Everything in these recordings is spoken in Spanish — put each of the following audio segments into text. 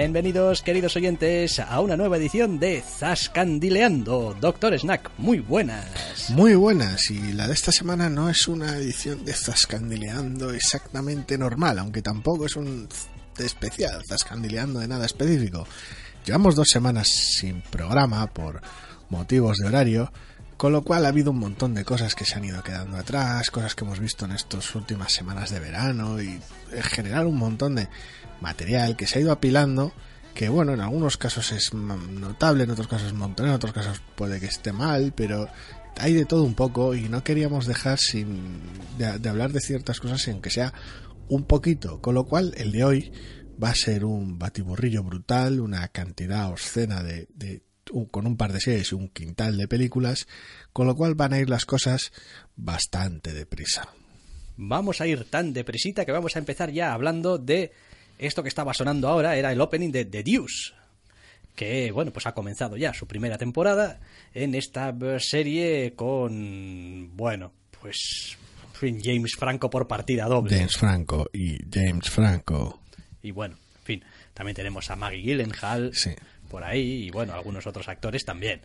Bienvenidos, queridos oyentes, a una nueva edición de Zascandileando. Doctor Snack, muy buenas. Muy buenas, y la de esta semana no es una edición de Zascandileando exactamente normal, aunque tampoco es un especial Zascandileando de nada específico. Llevamos dos semanas sin programa por motivos de horario, con lo cual ha habido un montón de cosas que se han ido quedando atrás, cosas que hemos visto en estas últimas semanas de verano y en general un montón de material que se ha ido apilando, que bueno, en algunos casos es notable, en otros casos es montón, en otros casos puede que esté mal, pero hay de todo un poco y no queríamos dejar sin de, hablar de ciertas cosas sin que sea un poquito, con lo cual el de hoy va a ser un batiburrillo brutal, una cantidad obscena de, de con un par de series y un quintal de películas, con lo cual van a ir las cosas bastante deprisa. Vamos a ir tan deprisita que vamos a empezar ya hablando de esto que estaba sonando ahora era el opening de The Deuce, que bueno, pues ha comenzado ya su primera temporada en esta serie con bueno, pues James Franco por partida doble. James Franco y James Franco. Y bueno, en fin, también tenemos a Maggie Gyllenhaal por ahí y bueno, algunos otros actores también.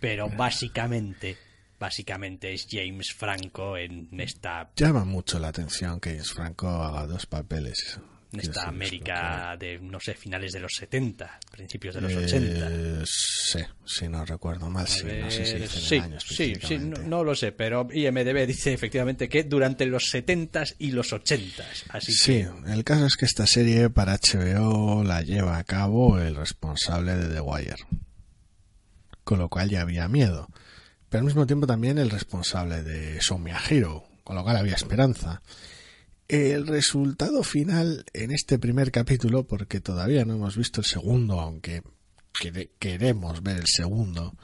Pero básicamente básicamente es James Franco en esta... Llama mucho la atención que James Franco haga dos papeles esta América de, no sé, finales de los 70, principios de los 80. Eh, sí, si no recuerdo mal, sí, no sé si dicen sí, sí, sí, no, lo sé, pero IMDB dice efectivamente que durante los 70 y los 80. Así sí, el caso es que esta serie para HBO la lleva a cabo el responsable de The Wire, con lo cual ya había miedo, pero al mismo tiempo también el responsable de Somia Hero, con lo cual había esperanza. El resultado final en este primer capítulo, porque todavía no hemos visto el segundo, aunque queremos ver el segundo,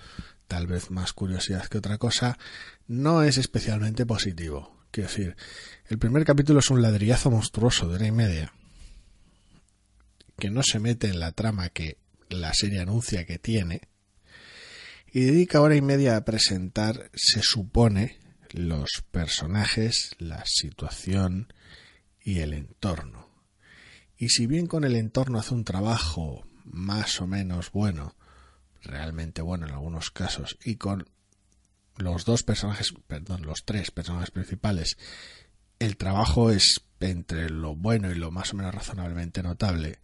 tal vez más curiosidad que otra cosa, no es especialmente positivo. Quiero decir, el primer capítulo es un ladrillazo monstruoso de hora y media, que no se mete en la trama que la serie anuncia que tiene, y dedica hora y media a presentar, se supone, los personajes, la situación, y el entorno. Y si bien con el entorno hace un trabajo más o menos bueno, realmente bueno en algunos casos, y con los dos personajes, perdón, los tres personajes principales, el trabajo es entre lo bueno y lo más o menos razonablemente notable,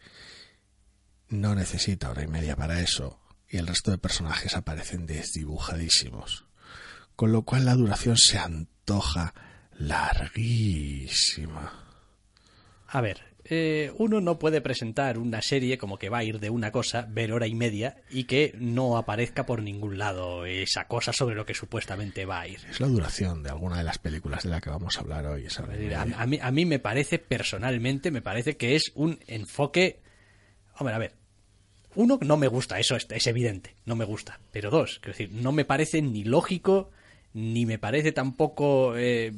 no necesita hora y media para eso, y el resto de personajes aparecen desdibujadísimos. Con lo cual la duración se antoja larguísima. A ver, eh, uno no puede presentar una serie como que va a ir de una cosa, ver hora y media, y que no aparezca por ningún lado esa cosa sobre lo que supuestamente va a ir. Es la duración de alguna de las películas de la que vamos a hablar hoy. a, mí, a mí me parece, personalmente, me parece que es un enfoque... Hombre, a ver, uno, no me gusta, eso es, es evidente, no me gusta. Pero dos, quiero decir, no me parece ni lógico, ni me parece tampoco... Eh,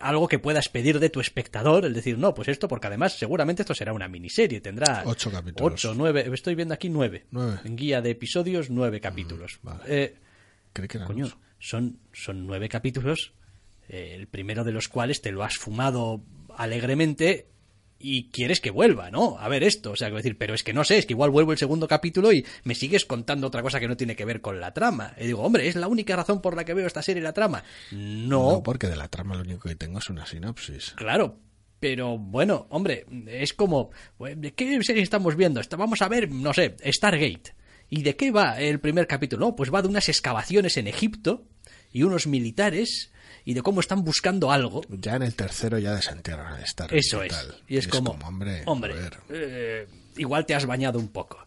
algo que puedas pedir de tu espectador, el decir, no, pues esto, porque además seguramente esto será una miniserie, tendrá ocho capítulos. Ocho, nueve, estoy viendo aquí nueve. En guía de episodios, nueve capítulos. eh, que coño, son, son nueve capítulos, eh, el primero de los cuales te lo has fumado alegremente y quieres que vuelva, ¿no? A ver esto, o sea, quiero decir, pero es que no sé, es que igual vuelvo el segundo capítulo y me sigues contando otra cosa que no tiene que ver con la trama. Y digo, hombre, ¿es la única razón por la que veo esta serie la trama? No. No, porque de la trama lo único que tengo es una sinopsis. Claro, pero bueno, hombre, es como, ¿de qué serie estamos viendo? Vamos a ver, no sé, Stargate. ¿Y de qué va el primer capítulo? No, pues va de unas excavaciones en Egipto y unos militares y de cómo están buscando algo. Ya en el tercero ya desentierran al Star Eso y es. tal. Y es, como, hombre, hombre, eh, igual te has bañado un poco.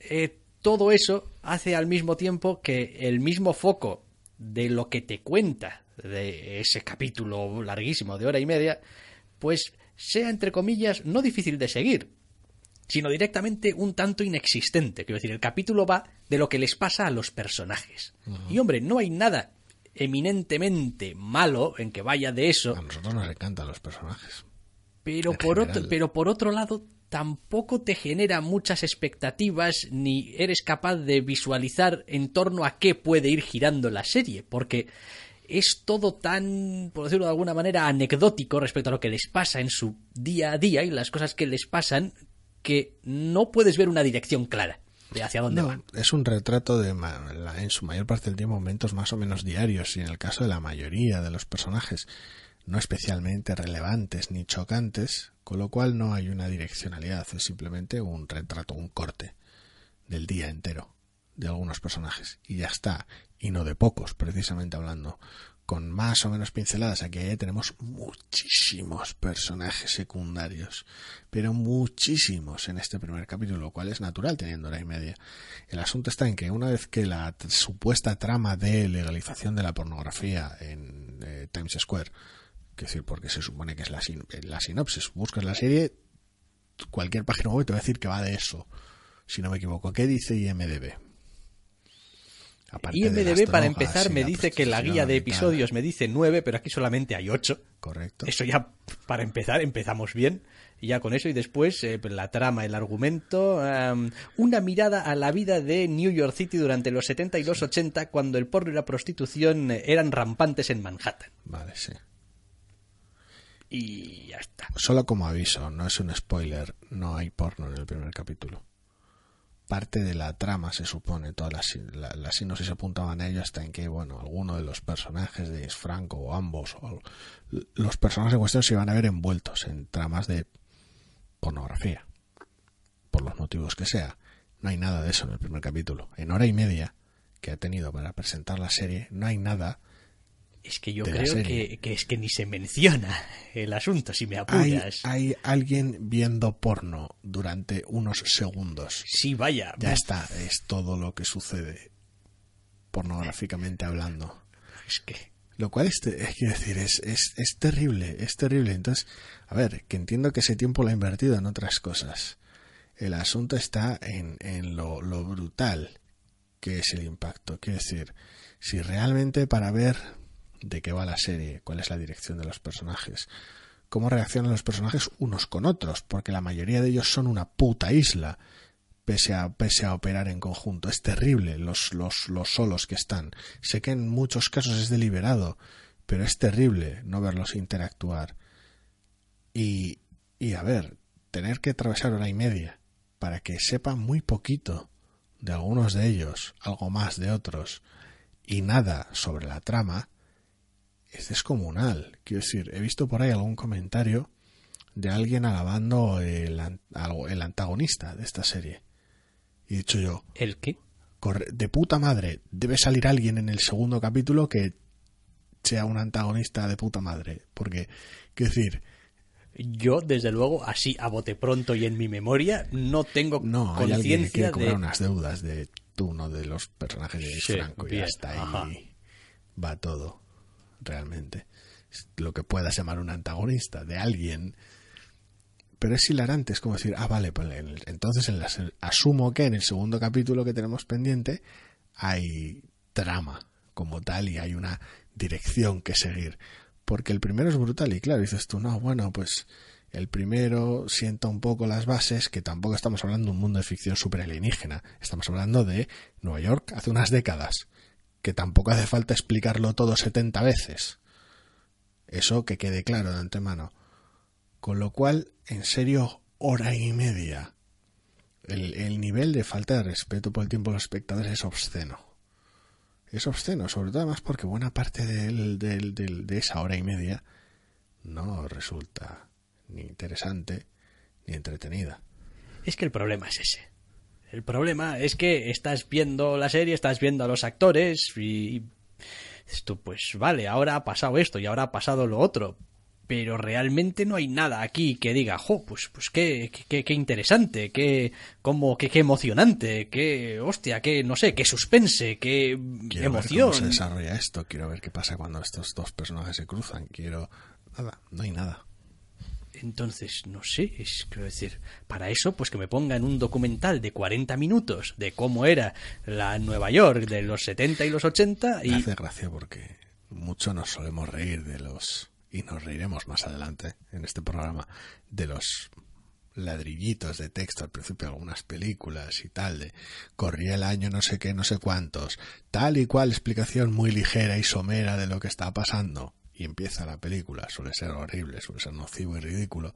Eh, todo eso hace al mismo tiempo que el mismo foco de lo que te cuenta de ese capítulo larguísimo de hora y media, pues sea, entre comillas, no difícil de seguir, sino directamente un tanto inexistente. Quiero decir, el capítulo va de lo que les pasa a los personajes. Y hombre, no hay nada eminentemente malo en que vaya de eso, A nosotros nos encantan los personajes. pero En por, general. otro, pero por otro lado, tampoco te genera muchas expectativas ni eres capaz de visualizar en torno a qué puede ir girando la serie, porque es todo tan, por decirlo de alguna manera, anecdótico respecto a lo que les pasa en su día a día y las cosas que les pasan, que no puedes ver una dirección clara de hacia dónde No, van. es un retrato de en su mayor parte del tiempo momentos más o menos diarios y en el caso de la mayoría de los personajes no especialmente relevantes ni chocantes, con lo cual no hay una direccionalidad, es simplemente un retrato, un corte del día entero de algunos personajes y ya está, y no de pocos, precisamente hablando. Con más o menos pinceladas, aquí tenemos muchísimos personajes secundarios, pero muchísimos en este primer capítulo, lo cual es natural teniendo hora y media. El asunto está en que una vez que la supuesta trama de legalización de la pornografía en eh, Times Square, que decir, porque se supone que es la, la sinopsis, buscas la serie, cualquier página web te va a decir que va de eso, si no me equivoco. ¿Qué dice IMDB? Aparte IMDB, para empezar, me dice que la guía de episodios me dice nueve, pero aquí solamente hay ocho. Correcto. Eso ya, para empezar, empezamos bien. Y ya con eso, y después eh, la trama, el argumento, una mirada a la vida de New York City durante los 70 y los 80, cuando el porno y la prostitución eh, eran rampantes en Manhattan. Vale, sí. Y ya está. Solo como aviso, no es un spoiler, no hay porno en el primer capítulo. Parte de la trama se supone, todas las, la- las sinopsis apuntaban a ello hasta en que, bueno, alguno de los personajes de Franco o ambos, o los personajes en cuestión se iban a ver envueltos en tramas de pornografía. Por los motivos que sea. No hay nada de eso en el primer capítulo. En hora y media que ha tenido para presentar la serie, no hay nada Es que yo creo que, que es que ni se menciona el asunto, si me apuras. hay alguien viendo porno durante unos segundos. Sí, vaya. Ya está, es todo lo que sucede pornográficamente hablando. Es que... Lo cual es, es quiero decir, es, es, es terrible, es terrible. Entonces, a ver, que entiendo que ese tiempo lo ha invertido en otras cosas. El asunto está en, en lo, lo brutal que es el impacto. Quiero decir, si realmente para ver de qué va la serie, cuál es la dirección de los personajes, cómo reaccionan los personajes unos con otros, porque la mayoría de ellos son una puta isla, pese a, pese a operar en conjunto. Es terrible los, los, los solos que están. Sé que en muchos casos es deliberado, pero es terrible no verlos interactuar. Y, y a ver, tener que atravesar hora y media para que sepa muy poquito de algunos de ellos, algo más de otros, y nada sobre la trama, es descomunal. Quiero decir, he visto por ahí algún comentario de alguien alabando el, el antagonista de esta serie. Y he dicho yo, ¿El qué? corre- de puta madre, debe salir alguien en el segundo capítulo que sea un antagonista de puta madre. Porque, quiero decir, Yo, desde luego, así a bote pronto y en mi memoria, no tengo no, hay alguien que conciencia quiere cobrar de... unas deudas de uno de los personajes de Sí, Franco y hasta ahí va todo, realmente. Lo que puedas llamar un antagonista de alguien. Pero es hilarante, es como decir, ah, vale, pues el- entonces en las- asumo que en el segundo capítulo que tenemos pendiente hay trama como tal y hay una dirección que seguir. Porque el primero es brutal y claro, dices tú, no, bueno, pues el primero sienta un poco las bases, que tampoco estamos hablando de un mundo de ficción super alienígena, estamos hablando de Nueva York hace unas décadas, que tampoco hace falta explicarlo todo 70 veces. Eso que quede claro de antemano. Con lo cual, en serio, hora y media. El, el nivel de falta de respeto por el tiempo de los espectadores es obsceno. Es obsceno, sobre todo además porque buena parte del, del, del, de esa hora y media no resulta ni interesante ni entretenida. Es que el problema es ese. El problema es que estás viendo la serie, estás viendo a los actores y esto pues vale, ahora ha pasado esto y ahora ha pasado lo otro, pero realmente no hay nada aquí que diga, jo, pues, pues qué, qué, qué interesante, qué, como, qué, qué emocionante, qué, hostia, qué, no sé, qué suspense, qué quiero emoción. Ver cómo se desarrolla esto, quiero ver qué pasa cuando estos dos personajes se cruzan, quiero... Nada, no hay nada. Entonces, no sé, es quiero decir, para eso, pues que me pongan un documental de 40 minutos de cómo era la Nueva York de los 70 y los 80 y... Hace gracia porque mucho nos solemos reír de los, y nos reiremos más adelante en este programa, de los ladrillitos de texto al principio de algunas películas y tal, de corría el año no sé qué, no sé cuántos, tal y cual explicación muy ligera y somera de lo que está pasando y empieza la película, suele ser horrible, suele ser nocivo y ridículo.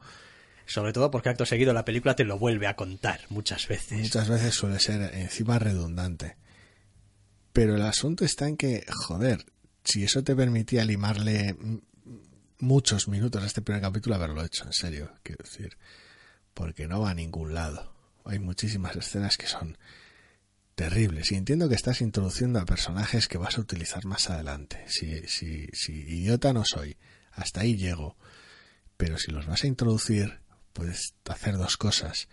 Sobre todo porque acto seguido la película te lo vuelve a contar muchas veces. Muchas veces suele ser encima redundante. Pero el asunto está en que, joder, si eso te permitía limarle muchos minutos a este primer capítulo, haberlo hecho, en serio, quiero decir, porque no va a ningún lado. Hay muchísimas escenas que son terribles. Y entiendo que estás introduciendo a personajes que vas a utilizar más adelante. Si, si, si idiota no soy, hasta ahí llego. Pero si los vas a introducir, puedes hacer dos cosas.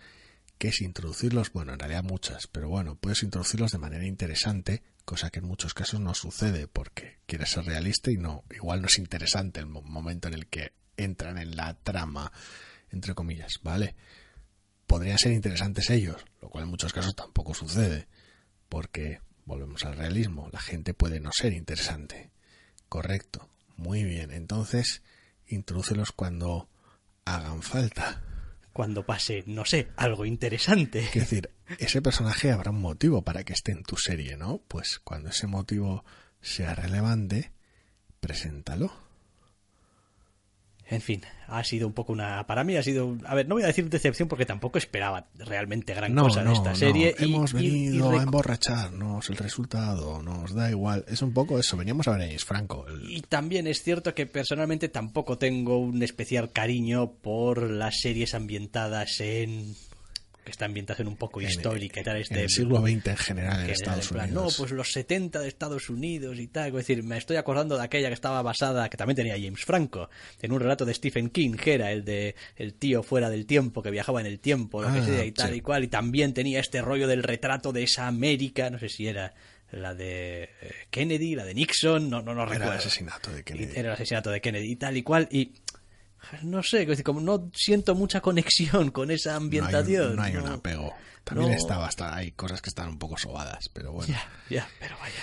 Que es introducirlos, bueno, en realidad muchas, pero bueno, puedes introducirlos de manera interesante, cosa que en muchos casos no sucede porque quieres ser realista y no, igual no es interesante el momento en el que entran en la trama, entre comillas, ¿vale? Podrían ser interesantes ellos, lo cual en muchos casos tampoco sucede porque volvemos al realismo, la gente puede no ser interesante. Correcto, muy bien. Entonces, introdúcelos cuando hagan falta. Cuando pase, no sé, algo interesante. Es decir, ese personaje habrá un motivo para que esté en tu serie, ¿no? Pues cuando ese motivo sea relevante, preséntalo. En fin, ha sido un poco una. Para mí ha sido. A ver, no voy a decir decepción porque tampoco esperaba realmente gran no, cosa no, de esta no. serie. Hemos y- venido y a emborracharnos, el resultado nos da igual. Es un poco eso, veníamos a ver a Franco. el- Y también es cierto que personalmente tampoco tengo un especial cariño por las series ambientadas en. Que está ambientación un poco En- histórica y tal. Este, en el siglo XX en general en Estados en plan, Unidos. No, pues los 70 de Estados Unidos y tal. Es decir, me estoy acordando de aquella que estaba basada, que también tenía James Franco, en un relato de Stephen King, que era el de el tío fuera del tiempo, que viajaba en el tiempo, lo que Ah, sea, y tal sí. y cual. Y también tenía este rollo del retrato de esa América, no sé si era la de eh, Kennedy, la de Nixon, no, no, no Era recuerdo. el asesinato de Kennedy. Era el asesinato de Kennedy y tal y cual. Y no sé, como no siento mucha conexión con esa No hay, un- ambientación. no hay un apego. También no- está bastante, hay cosas que están un poco sobadas, pero bueno. Ya, ya, pero vaya.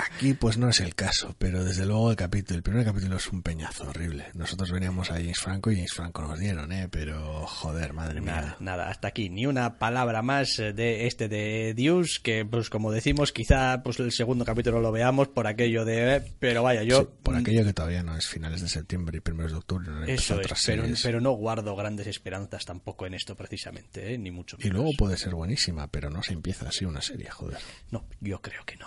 Aquí pues no es el caso, pero desde luego el capítulo, el primer capítulo es un peñazo horrible. Nosotros veníamos a James Franco y James Franco nos dieron, eh, pero joder, madre Nada, mía. nada, hasta aquí. Ni una palabra más eh, de este de Dios, que pues como decimos, quizá pues el segundo capítulo lo veamos por aquello de... eh, pero vaya, yo... Sí, por aquello que todavía no es finales de septiembre y primeros de octubre, no Eso es, pero, pero no guardo grandes esperanzas tampoco en esto precisamente, eh, ni mucho Y menos. luego puede ser buenísima, pero no se empieza así una serie, joder. No, yo creo que no.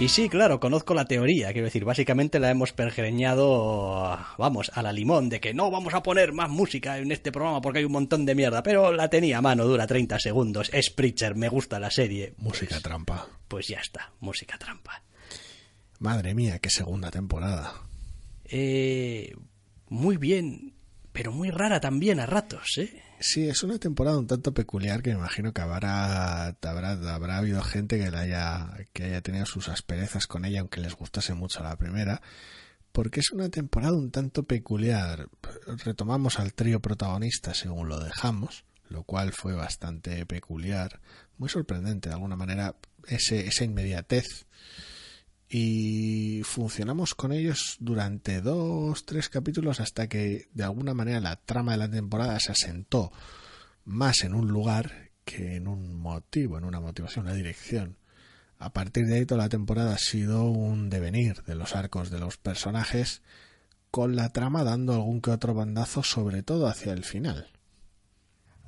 Y sí, claro, conozco la teoría, quiero decir, básicamente la hemos pergeñado, vamos, a la limón, de que no vamos a poner más música en este programa porque hay un montón de mierda, pero la tenía a mano, dura 30 segundos, es Preacher, me gusta la serie. Música trampa. Pues ya está, música trampa. Madre mía, qué segunda temporada. Eh, muy bien, pero muy rara también a ratos, ¿eh? Sí, es una temporada un tanto peculiar que me imagino que habrá, habrá, habrá habido gente que, haya, que haya tenido sus asperezas con ella, aunque les gustase mucho la primera, porque es una temporada un tanto peculiar. Retomamos al trío protagonista según lo dejamos, lo cual fue bastante peculiar, muy sorprendente de alguna manera, ese, esa inmediatez y funcionamos con ellos durante dos, tres capítulos hasta que de alguna manera la trama de la temporada se asentó más en un lugar que en un motivo, en una motivación, una dirección. A partir de ahí toda la temporada ha sido un devenir de los arcos de los personajes con la trama dando algún que otro bandazo sobre todo hacia el final.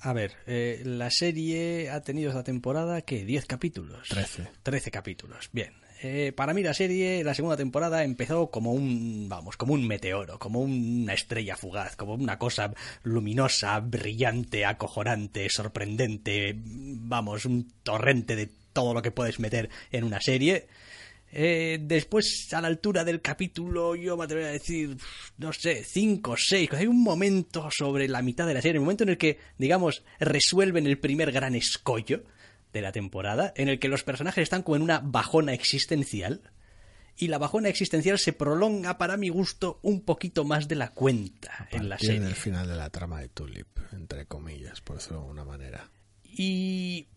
A ver, eh, la serie ha tenido esta temporada, ¿qué? ¿10 capítulos? Trece. Trece capítulos, bien. Eh, para mí la serie, la segunda temporada, empezó como un, vamos, como un meteoro, como una estrella fugaz, como una cosa luminosa, brillante, acojonante, sorprendente, vamos, un torrente de todo lo que puedes meter en una serie. Eh, después, a la altura del capítulo, yo me atrevería a decir, no sé, cinco o seis. Hay un momento sobre la mitad de la serie, el momento en el que, digamos, resuelven el primer gran escollo de la temporada, en el que los personajes están como en una bajona existencial, y la bajona existencial se prolonga, para mi gusto, un poquito más de la cuenta en la serie. el final de la trama de Tulip, entre comillas, por decirlo de alguna manera. Y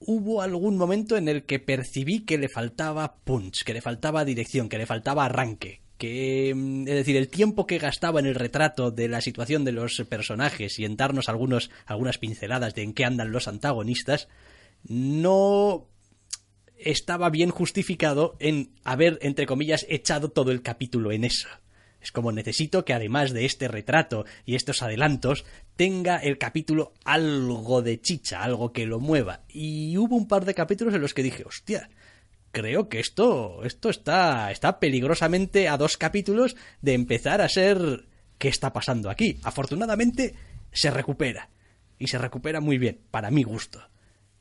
hubo algún momento en el que percibí que le faltaba punch, que le faltaba dirección, que le faltaba arranque, que mm, es decir, el tiempo que gastaba en el retrato de la situación de los personajes y en darnos algunos, algunas pinceladas de en qué andan los antagonistas, no estaba bien justificado en haber, entre comillas, echado todo el capítulo en eso. Es como necesito que además de este retrato y estos adelantos, tenga el capítulo algo de chicha, algo que lo mueva. Y hubo un par de capítulos en los que dije, hostia, creo que esto, esto está, está peligrosamente a dos capítulos de empezar a ser ¿qué está pasando aquí? Afortunadamente se recupera. Y se recupera muy bien, para mi gusto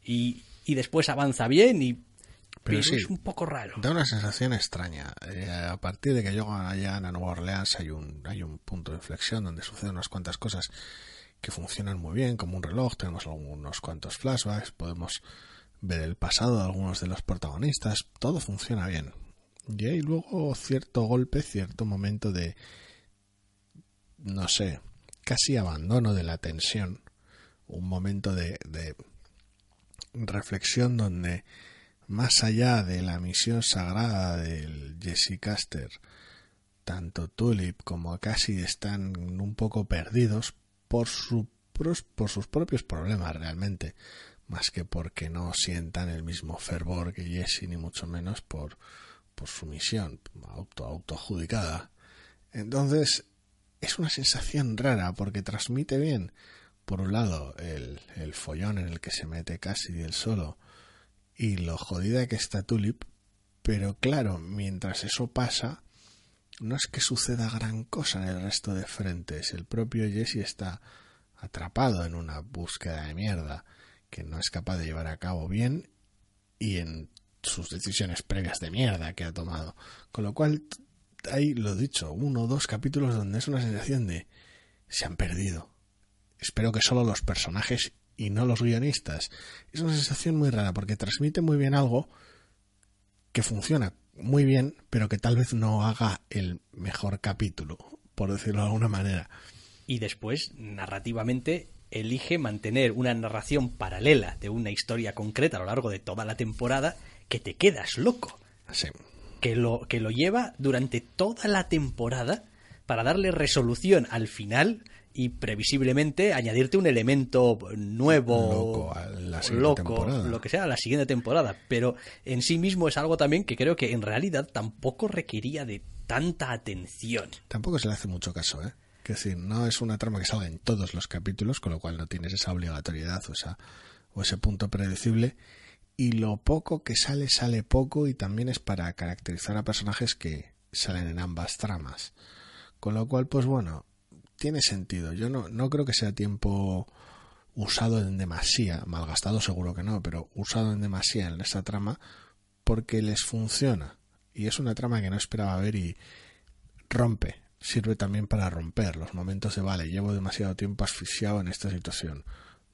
y, después avanza bien y pero, es un poco raro. Da una sensación extraña. Eh, a partir de que llegan allá a Nueva Orleans hay un, hay un punto de inflexión donde suceden unas cuantas cosas que funcionan muy bien, como un reloj, tenemos unos cuantos flashbacks, podemos ver el pasado de algunos de los protagonistas, todo funciona bien. Y hay luego cierto golpe, cierto momento de, no sé, casi abandono de la tensión, un momento de reflexión donde más allá de la misión sagrada del Jesse Caster, tanto Tulip como Cassie están un poco perdidos por, su, por sus propios problemas realmente, más que porque no sientan el mismo fervor que Jesse, ni mucho menos por, por su misión auto, autoadjudicada. Entonces, es una sensación rara porque transmite bien por un lado, el, el follón en el que se mete casi el solo y lo jodida que está Tulip, pero claro, mientras eso pasa, no es que suceda gran cosa en el resto de frentes. El propio Jesse está atrapado en una búsqueda de mierda que no es capaz de llevar a cabo bien y en sus decisiones previas de mierda que ha tomado. Con lo cual, hay, lo dicho, uno o dos capítulos donde es una sensación de se han perdido espero que solo los personajes y no los guionistas. Es una sensación muy rara porque transmite muy bien algo que funciona muy bien, pero que tal vez no haga el mejor capítulo, por decirlo de alguna manera. Y después, narrativamente, elige mantener una narración paralela de una historia concreta a lo largo de toda la temporada que te quedas loco. Que lo, que lo lleva durante toda la temporada para darle resolución al final y previsiblemente añadirte un elemento nuevo, loco, lo que sea, a la siguiente temporada. Pero en sí mismo es algo también que creo que en realidad tampoco requería de tanta atención. Tampoco se le hace mucho caso, ¿eh? Es decir, no es una trama que salga en todos los capítulos, con lo cual no tienes esa obligatoriedad o, esa, o ese punto predecible. Y lo poco que sale, sale poco y también es para caracterizar a personajes que salen en ambas tramas. Con lo cual, pues bueno, tiene sentido. Yo no, no creo que sea tiempo usado en demasía, malgastado seguro que no, pero usado en demasía en esta trama porque les funciona. Y es una trama que no esperaba ver y rompe sirve también para romper los momentos de vale, llevo demasiado tiempo asfixiado en esta situación.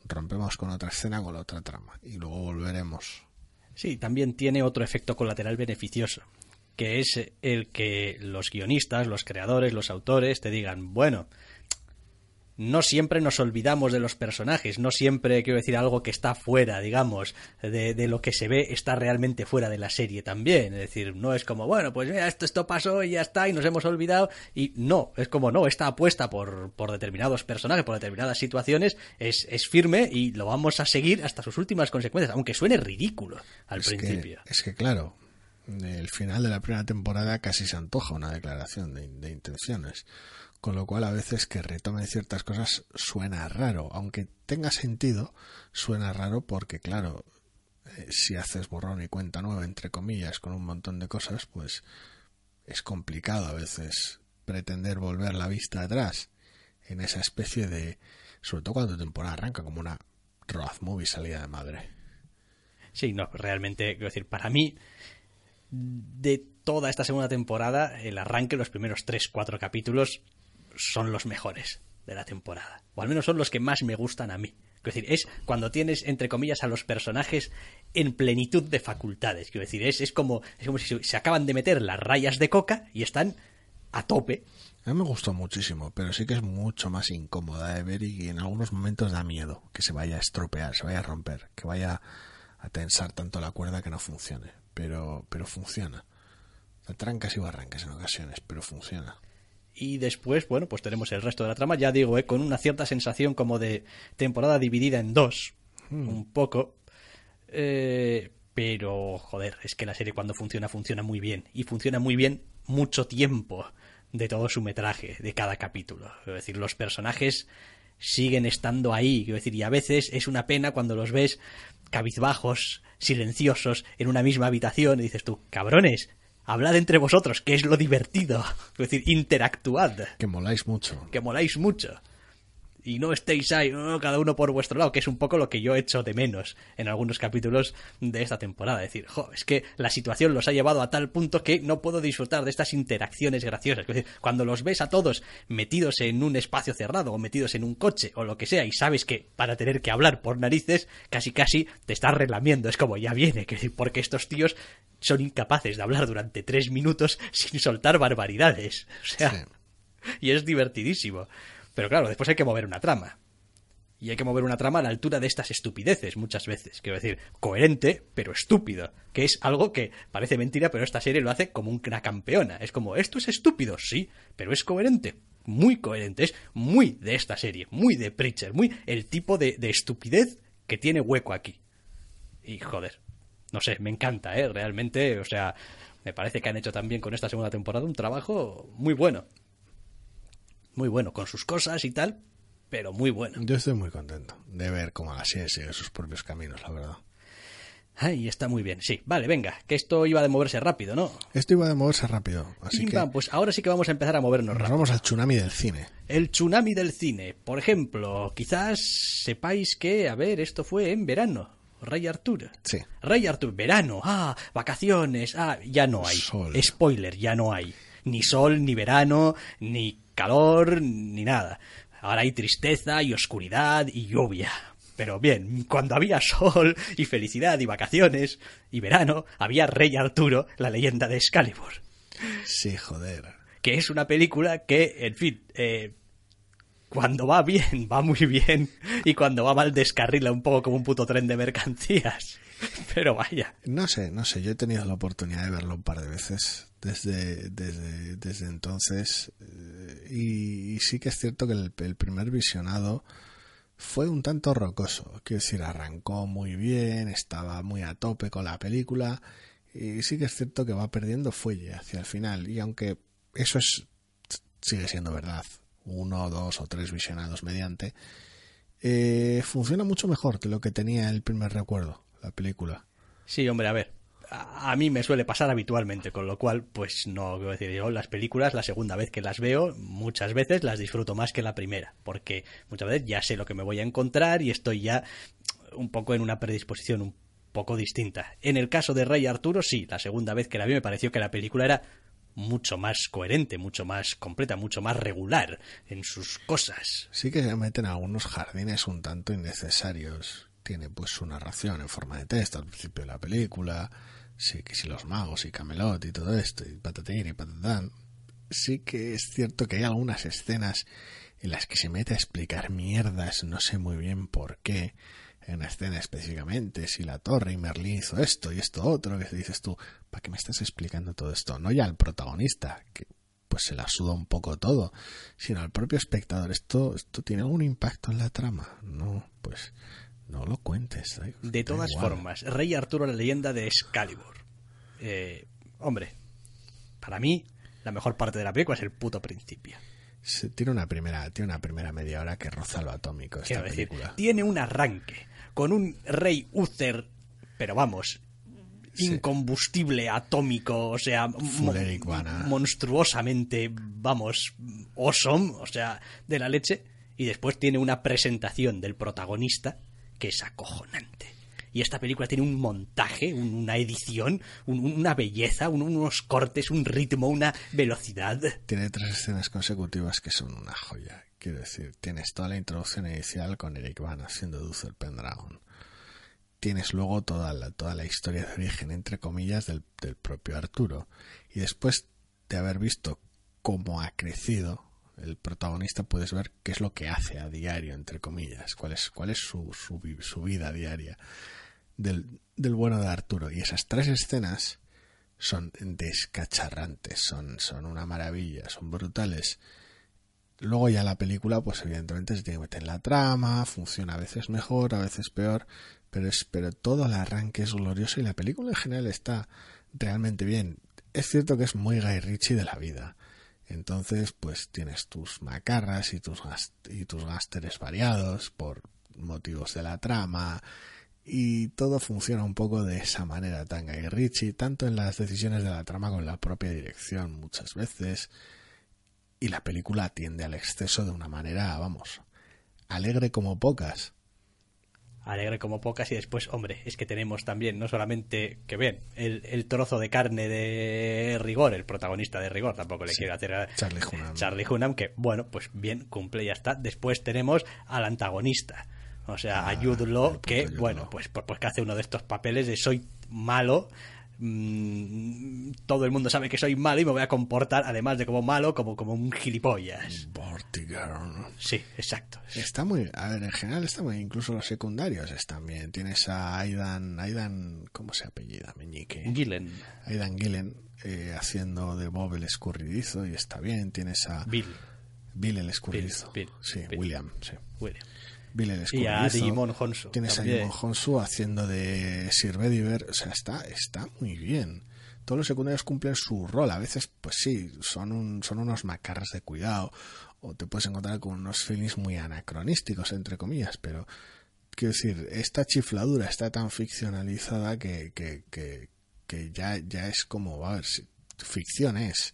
Rompemos con otra escena, con la otra trama, y luego volveremos. Sí, también tiene otro efecto colateral beneficioso, que es el que los guionistas, los creadores, los autores te digan, bueno, no siempre nos olvidamos de los personajes, no siempre, quiero decir, algo que está fuera, digamos, de, lo que se ve está realmente fuera de la serie también. Es decir, no es como, bueno, pues mira, esto, esto pasó y ya está y nos hemos olvidado. Y no, es como, no, esta apuesta por, por determinados personajes, por determinadas situaciones, es, es firme y lo vamos a seguir hasta sus últimas consecuencias, aunque suene ridículo al principio. es que, claro, el final de la primera temporada casi se antoja una declaración de, de intenciones con lo cual a veces que retomen ciertas cosas suena raro, aunque tenga sentido, suena raro porque claro, eh, si haces borrón y cuenta nueva, entre comillas, con un montón de cosas, pues es complicado a veces pretender volver la vista atrás en esa especie de, sobre todo cuando temporada arranca como una road movie salida de madre. Sí, no, realmente, quiero decir, para mí, de toda esta segunda temporada, el arranque, los primeros tres, cuatro capítulos, son los mejores de la temporada. O al menos son los que más me gustan a mí. Es decir, es cuando tienes, entre comillas, a los personajes en plenitud de facultades. Quiero decir, es, es, como, es como si se acaban de meter las rayas de coca y están a tope. A mí me gustó muchísimo, pero sí que es mucho más incómoda de ver y en algunos momentos da miedo que se vaya a estropear, se vaya a romper, que vaya a tensar tanto la cuerda que no funcione. Pero, pero funciona. Trancas y barrancas en ocasiones, pero funciona y después, bueno, pues tenemos el resto de la trama, ya digo, ¿eh? con una cierta sensación como de temporada dividida en dos, hmm. un poco. Eh, pero, joder, es que la serie cuando funciona, funciona muy bien. Y funciona muy bien mucho tiempo de todo su metraje, de cada capítulo. Es decir, los personajes siguen estando ahí. Quiero decir, y a veces es una pena cuando los ves cabizbajos, silenciosos, en una misma habitación, y dices tú, cabrones, hablad entre vosotros, que es lo divertido. Es decir, interactuad. Que moláis mucho. Que moláis mucho y no estéis ahí, cada uno por vuestro lado, que es un poco lo que yo echo de menos en algunos capítulos de esta temporada. Es decir, jo, es que la situación los ha llevado a tal punto que no puedo disfrutar de estas interacciones graciosas. cuando los ves a todos metidos en un espacio cerrado o metidos en un coche o lo que sea y sabes que para tener que hablar por narices, casi casi te estás relamiendo. Es como ya viene, porque estos tíos son incapaces de hablar durante tres minutos sin soltar barbaridades. O sea, y es divertidísimo. Pero claro, después hay que mover una trama. Y hay que mover una trama a la altura de estas estupideces muchas veces. Quiero decir, coherente, pero estúpido. Que es algo que parece mentira, pero esta serie lo hace como una campeona. Es como, esto es estúpido, sí, pero es coherente. Muy coherente. Es muy de esta serie, muy de Preacher, muy el tipo de, de estupidez que tiene hueco aquí. Y joder, no sé, me encanta, ¿eh? Realmente, o sea, me parece que han hecho también con esta segunda temporada un trabajo muy bueno muy bueno, con sus cosas y tal, pero muy bueno. Yo estoy muy contento de ver cómo la serie sigue sus propios caminos, la verdad. Ay, está muy bien. Sí, vale, venga, que esto iba de moverse rápido, ¿no? Esto iba de moverse rápido, así que... pues ahora sí que vamos a empezar a movernos rápido. Vamos al tsunami del cine. El tsunami del cine. Por ejemplo, quizás sepáis que, a ver, esto fue en verano. Rey Arturo. Sí. Rey Arturo, verano, ah, vacaciones, ah, ya no hay. Spoiler, ya no hay. Ni sol, ni verano, ni calor ni nada. Ahora hay tristeza y oscuridad y lluvia. Pero bien, cuando había sol y felicidad y vacaciones y verano, había Rey Arturo, la leyenda de Excalibur. Sí, joder. Que es una película que, en fin, eh, cuando va bien, va muy bien, y cuando va mal descarrila un poco como un puto tren de mercancías. Pero vaya. No sé, no sé, yo he tenido la oportunidad de verlo un par de veces desde, desde, desde entonces. Eh, y, sí que es cierto que el, primer visionado fue un tanto rocoso. Quiero decir, arrancó muy bien, estaba muy a tope con la película. Y sí que es cierto que va perdiendo fuelle hacia el final. Y aunque eso es sigue siendo verdad, uno, dos o tres visionados mediante, eh, funciona mucho mejor que lo que tenía el primer recuerdo, la película. Sí, hombre, a ver, a mí me suele pasar habitualmente, con lo cual, pues no, quiero decir, yo las películas, la segunda vez que las veo, muchas veces las disfruto más que la primera, porque muchas veces ya sé lo que me voy a encontrar y estoy ya un poco en una predisposición un poco distinta. En el caso de Rey Arturo, sí, la segunda vez que la vi me pareció que la película era mucho más coherente, mucho más completa, mucho más regular en sus cosas. Sí que se meten algunos jardines un tanto innecesarios. Tiene pues su narración en forma de texto al principio de la película, sí que si los magos y Camelot y todo esto, y patatín y patatán. Sí que es cierto que hay algunas escenas en las que se mete a explicar mierdas, no sé muy bien por qué, en una escena específicamente, si la torre y Merlín hizo esto y esto otro, que dices tú, ¿para qué me estás explicando todo esto? No ya al protagonista, que pues se la suda un poco todo, sino al propio espectador. ¿Esto, esto tiene algún impacto en la trama? No, pues no lo cuentes. De todas formas, Rey Arturo, la leyenda de Excalibur. Eh, hombre, para mí, la mejor parte de la película es el puto principio. tiene una primera, tiene una primera media hora que roza lo atómico esta película. tiene un arranque con un rey Uther, pero vamos, incombustible, atómico, o sea, monstruosamente, vamos, awesome, o sea, de la leche. Y después tiene una presentación del protagonista que es acojonante. Y esta película tiene un montaje, una edición, una belleza, unos cortes, un ritmo, una velocidad. Tiene tres escenas consecutivas que son una joya. Quiero decir, tienes toda la introducción inicial con Eric Van haciendo Dulce Pendragon. Tienes luego toda la, historia de origen, entre comillas, del propio Arturo. Y después de haber visto cómo ha crecido el protagonista puedes ver qué es lo que hace a diario, entre comillas, cuál es, cuál es su, su, vida diaria del, del, bueno de Arturo. Y esas tres escenas son descacharrantes, son, son una maravilla, son brutales. Luego ya la película, pues evidentemente se tiene que meter en la trama, funciona a veces mejor, a veces peor, pero, es, pero todo el arranque es glorioso y la película en general está realmente bien. Es cierto que es muy Guy Ritchie de la vida entonces, pues tienes tus macarras y tus, y tus gásteres variados por motivos de la trama y todo funciona un poco de esa manera Tanga y Richie, tanto en las decisiones de la trama como en la propia dirección muchas veces y la película atiende al exceso de una manera, vamos, alegre como pocas alegre como pocas y después, hombre, es que tenemos también, no solamente, que ven, el, trozo de carne de rigor, el protagonista de rigor, tampoco le quiero hacer a Charlie Hunnam. Charlie Hunnam, que bueno, pues bien, cumple y ya está. Después tenemos al antagonista, o sea, ah, que, bueno, pues, pues, pues que hace uno de estos papeles de soy malo Mm, todo el mundo sabe que soy malo y me voy a comportar, además de como malo, como, como un gilipollas. Sí, exacto. Está muy, a ver, en general está muy, incluso los secundarios están bien. Tienes a Aidan, Aidan, ¿cómo se apellida? Meñique. Gillen. Aidan Gillen, eh, haciendo de Bob el escurridizo y está bien. Tienes a... Bill. Bill el escurridizo. sí, William, sí. William y a Digimon Honsu. Tienes a Digimon Honsu haciendo de Sir Bediver. O sea, está, está muy bien. Todos los secundarios cumplen su rol. A veces, pues sí, son, un, son unos macarras de cuidado. O te puedes encontrar con unos feelings muy anacronísticos, entre comillas. Pero, quiero decir, esta chifladura está tan ficcionalizada que, que, que, que ya, ya es como, a ver, ficción es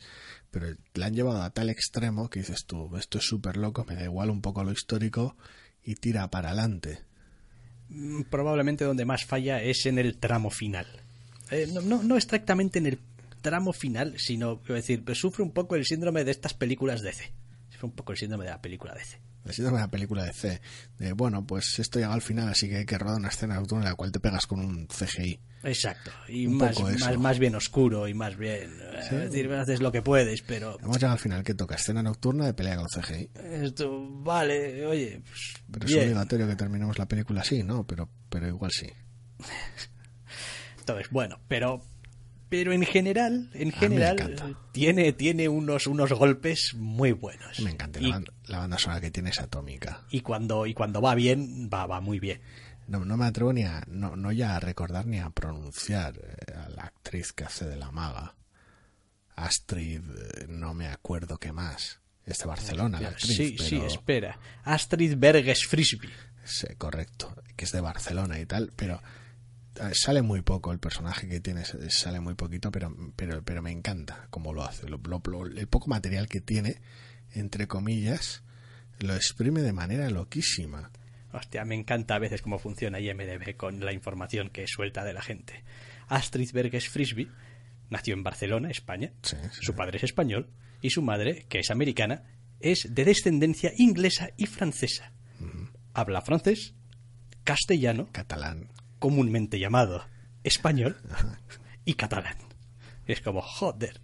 pero la han llevado a tal extremo que dices tú, esto es súper loco, me da igual un poco lo histórico y tira para adelante. Mm, probablemente donde más falla es en el tramo final. Eh, no, no, no, exactamente en el tramo final, sino, quiero decir, sufre un poco el síndrome de estas películas DC. Sufre un poco el síndrome de la película DC de la película de C. De, bueno, pues esto llega al final, así que hay que rodar una escena nocturna en la cual te pegas con un CGI. Exacto. Y más, más, bien oscuro y más bien. ¿Sí? decir, haces lo que puedes, pero. Hemos llegado al final, que toca? Escena nocturna de pelea con CGI. Esto, vale, oye. Pues, pero es obligatorio que terminemos la película así, ¿no? Pero, pero igual sí. Entonces, bueno, pero pero en general, en general tiene, tiene unos, unos golpes muy buenos. Me encanta la, banda, sonora que tiene es atómica. Y cuando, y cuando va bien, va, va muy bien. No, no me atrevo ni a, no, no ya a recordar ni a pronunciar eh, a la actriz que hace de la maga. Astrid, eh, no me acuerdo qué más. Es de Barcelona, la actriz. Sí, sí, espera. Astrid Berges Frisby. Sí, correcto. Que es de Barcelona y tal, pero sale muy poco el personaje que tiene, sale muy poquito, pero, pero, pero me encanta cómo lo hace. Lo, el poco material que tiene, entre comillas, lo exprime de manera loquísima. Hostia, me encanta a veces cómo funciona IMDB con la información que suelta de la gente. Astrid Berges Frisby nació en Barcelona, España. Sí, sí, su padre es español y su madre, que es americana, es de descendencia inglesa y francesa. Habla francés, castellano, Catalán. Comúnmente llamado español, y catalán. Es como, joder.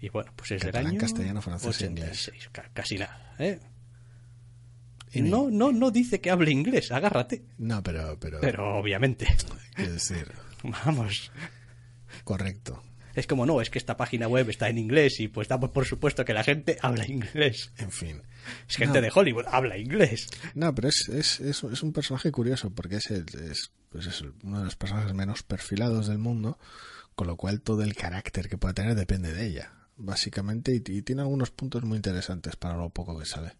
Y bueno, pues es Catalán, del año castellano, francés inglés. 86, ca- casi nada. ¿eh? Y No, no, no dice que hable inglés, agárrate. No, pero, pero, Pero obviamente, quiero decir, vamos. correcto. Es como, no, es que esta página web está en inglés y pues damos por supuesto que la gente habla inglés. En fin. Es gente No. de Hollywood, habla inglés. No, pero es, es, es, es un personaje curioso porque es, el- es, pues es uno de los personajes menos perfilados del mundo, con lo cual todo el carácter que pueda tener depende de ella, básicamente, y, y tiene algunos puntos muy interesantes para lo poco que sale.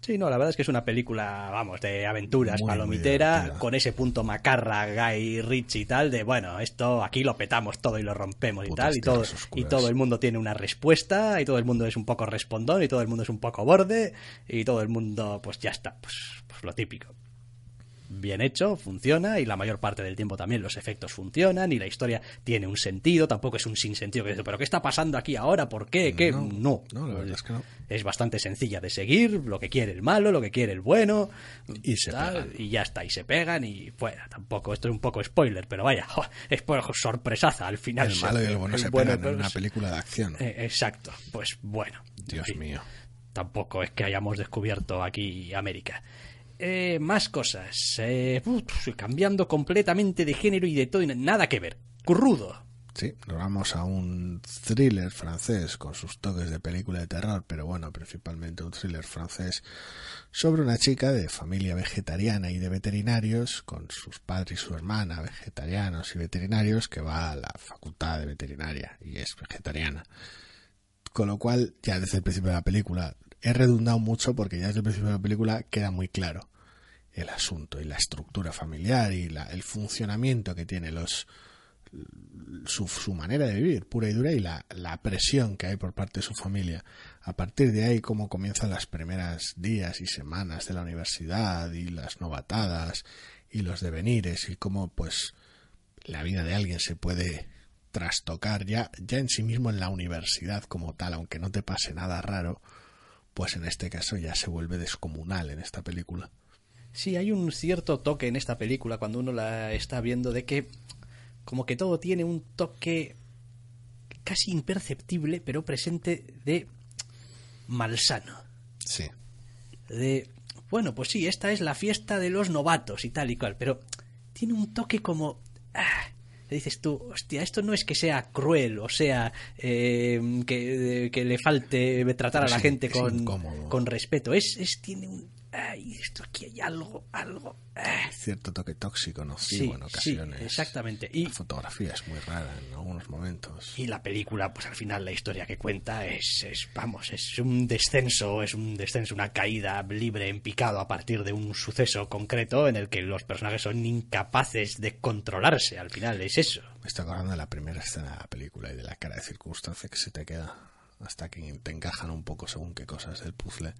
Sí, no, la verdad es que es una película, vamos, de aventuras, Muy, palomitera, con ese punto macarra, Guy Ritchie y tal, de bueno, esto aquí lo petamos todo y lo rompemos y tal, y todo, oscuras. y todo el mundo tiene una respuesta, y todo el mundo es un poco respondón, y todo el mundo es un poco borde, y todo el mundo, pues ya está, pues, pues lo típico. Bien hecho, funciona, y la mayor parte del tiempo también los efectos funcionan, y la historia tiene un sentido, tampoco es un sinsentido que dice, pero ¿qué está pasando aquí ahora? ¿Por qué? ¿Qué? No, no. no, la verdad es que no. Es bastante sencilla de seguir, lo que quiere el malo, lo que quiere el bueno. Y se tal, pegan. Y ya está, y se pegan y fuera. Tampoco, esto es un poco spoiler, pero vaya, jo, es por sorpresaza al final. El se- malo y el bueno se bueno, pegan en una película de acción. eh, exacto, pues bueno. Dios mío. Tampoco es que hayamos descubierto aquí América. Eh, más cosas. Eh, cambiando completamente de género y de todo. Nada que ver. Currudo. Sí, nos vamos a un thriller francés con sus toques de película de terror, pero bueno, principalmente un thriller francés sobre una chica de familia vegetariana y de veterinarios, con sus padres y su hermana vegetarianos y veterinarios, que va a la facultad de veterinaria y es vegetariana. Con lo cual, ya desde el principio de la película, he redundado mucho porque ya desde el principio de la película queda muy claro el asunto y la estructura familiar y la- el funcionamiento que tiene los su, su manera de vivir pura y dura y la, la presión que hay por parte de su familia. A partir de ahí, cómo comienzan las primeras días y semanas de la universidad y las novatadas y los devenires y cómo pues la vida de alguien se puede trastocar ya, ya en sí mismo en la universidad como tal, aunque no te pase nada raro, pues en este caso ya se vuelve descomunal en esta película. Sí, hay un cierto toque en esta película cuando uno la está viendo de que como que todo tiene un toque casi imperceptible, pero presente de malsano. Sí. De, bueno, pues sí, esta es la fiesta de los novatos y tal y cual, pero tiene un toque como... ah, le dices tú, hostia, esto no es que sea cruel o sea eh, que, que le falte tratar a la gente con, con respeto. Es, es tiene un... Ay, esto aquí hay algo, algo... ah. Cierto toque tóxico, Sí, nocivo en sí, ocasiones. exactamente. Y, La fotografía es muy rara en algunos momentos. y la película, pues al final la historia que cuenta es, es, vamos, es un descenso, es un descenso, una caída libre en picado a partir de un suceso concreto en el que los personajes son incapaces de controlarse. Al final es eso. Me estoy acordando de la primera escena de la película y de la cara de circunstancia que se te queda hasta que te encajan un poco según qué cosas del puzzle.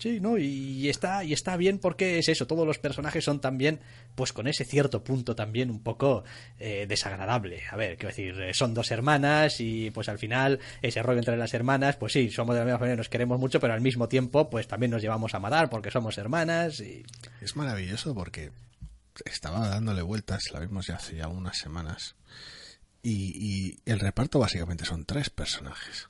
Sí, ¿no? Y está, y está bien porque es eso, todos los personajes son también, pues con ese cierto punto también un poco eh, desagradable. A ver, quiero decir, eh, son dos hermanas y pues al final ese rollo entre las hermanas, pues sí, somos de la misma familia, nos queremos mucho, pero al mismo tiempo pues también nos llevamos a matar porque somos hermanas y... Es maravilloso porque estaba dándole vueltas, la vimos ya hace ya unas semanas, y, y el reparto básicamente son tres personajes.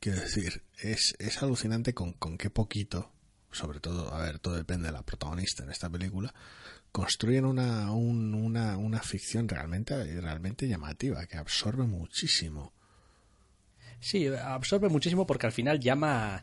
Quiero decir, es, es alucinante con, con qué poquito, sobre todo, a ver, todo depende de la protagonista en esta película, construyen una, un- una, una ficción realmente, realmente llamativa, que absorbe muchísimo. Sí, absorbe muchísimo porque al final llama,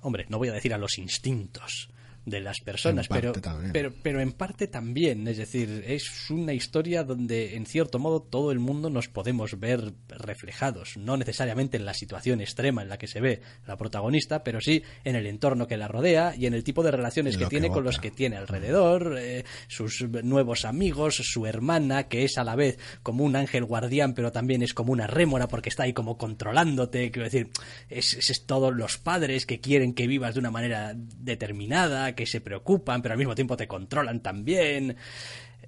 hombre, no voy a decir a los instintos de las personas, pero, pero pero en parte también, es decir, es una historia donde en cierto modo todo el mundo nos podemos ver reflejados, no necesariamente en la situación extrema en la que se ve la protagonista, pero sí en el entorno que la rodea y en el tipo de relaciones que tiene con los que tiene alrededor, eh, sus nuevos amigos, su hermana, que es a la vez como un ángel guardián, pero también es como una rémora porque está ahí como controlándote. Quiero decir, es, es, es todos los padres que quieren que vivas de una manera determinada, que se preocupan, pero al mismo tiempo te controlan también.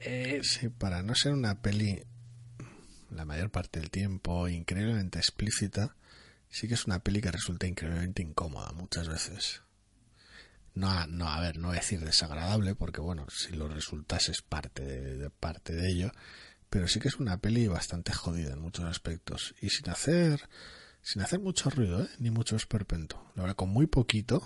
Eh, Sí, para no ser una peli la mayor parte del tiempo, increíblemente explícita, sí que es una peli que resulta increíblemente incómoda muchas veces. No, no, a ver, no voy a decir desagradable, porque bueno, si lo resultase es parte de, parte de ello, pero sí que es una peli bastante jodida en muchos aspectos y sin hacer sin hacer mucho ruido, ¿eh? ni mucho esperpento. La verdad, con muy poquito,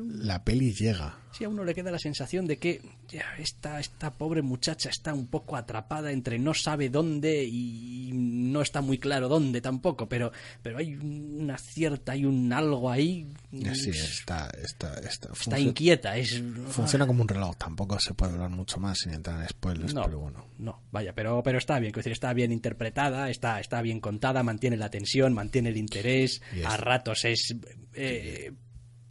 un- la peli llega. Sí, a uno le queda la sensación de que ya, esta, esta pobre muchacha está un poco atrapada entre no sabe dónde y no está muy claro dónde tampoco, pero, pero hay una cierta, hay un algo ahí. Sí, está, está, está, está inquieta, es... Funciona como un reloj, tampoco se puede hablar mucho más sin entrar en spoilers, No, pero bueno. no, vaya, pero, pero está bien, está bien interpretada, está, está bien contada, mantiene la tensión, mantiene el interés, a ratos es eh,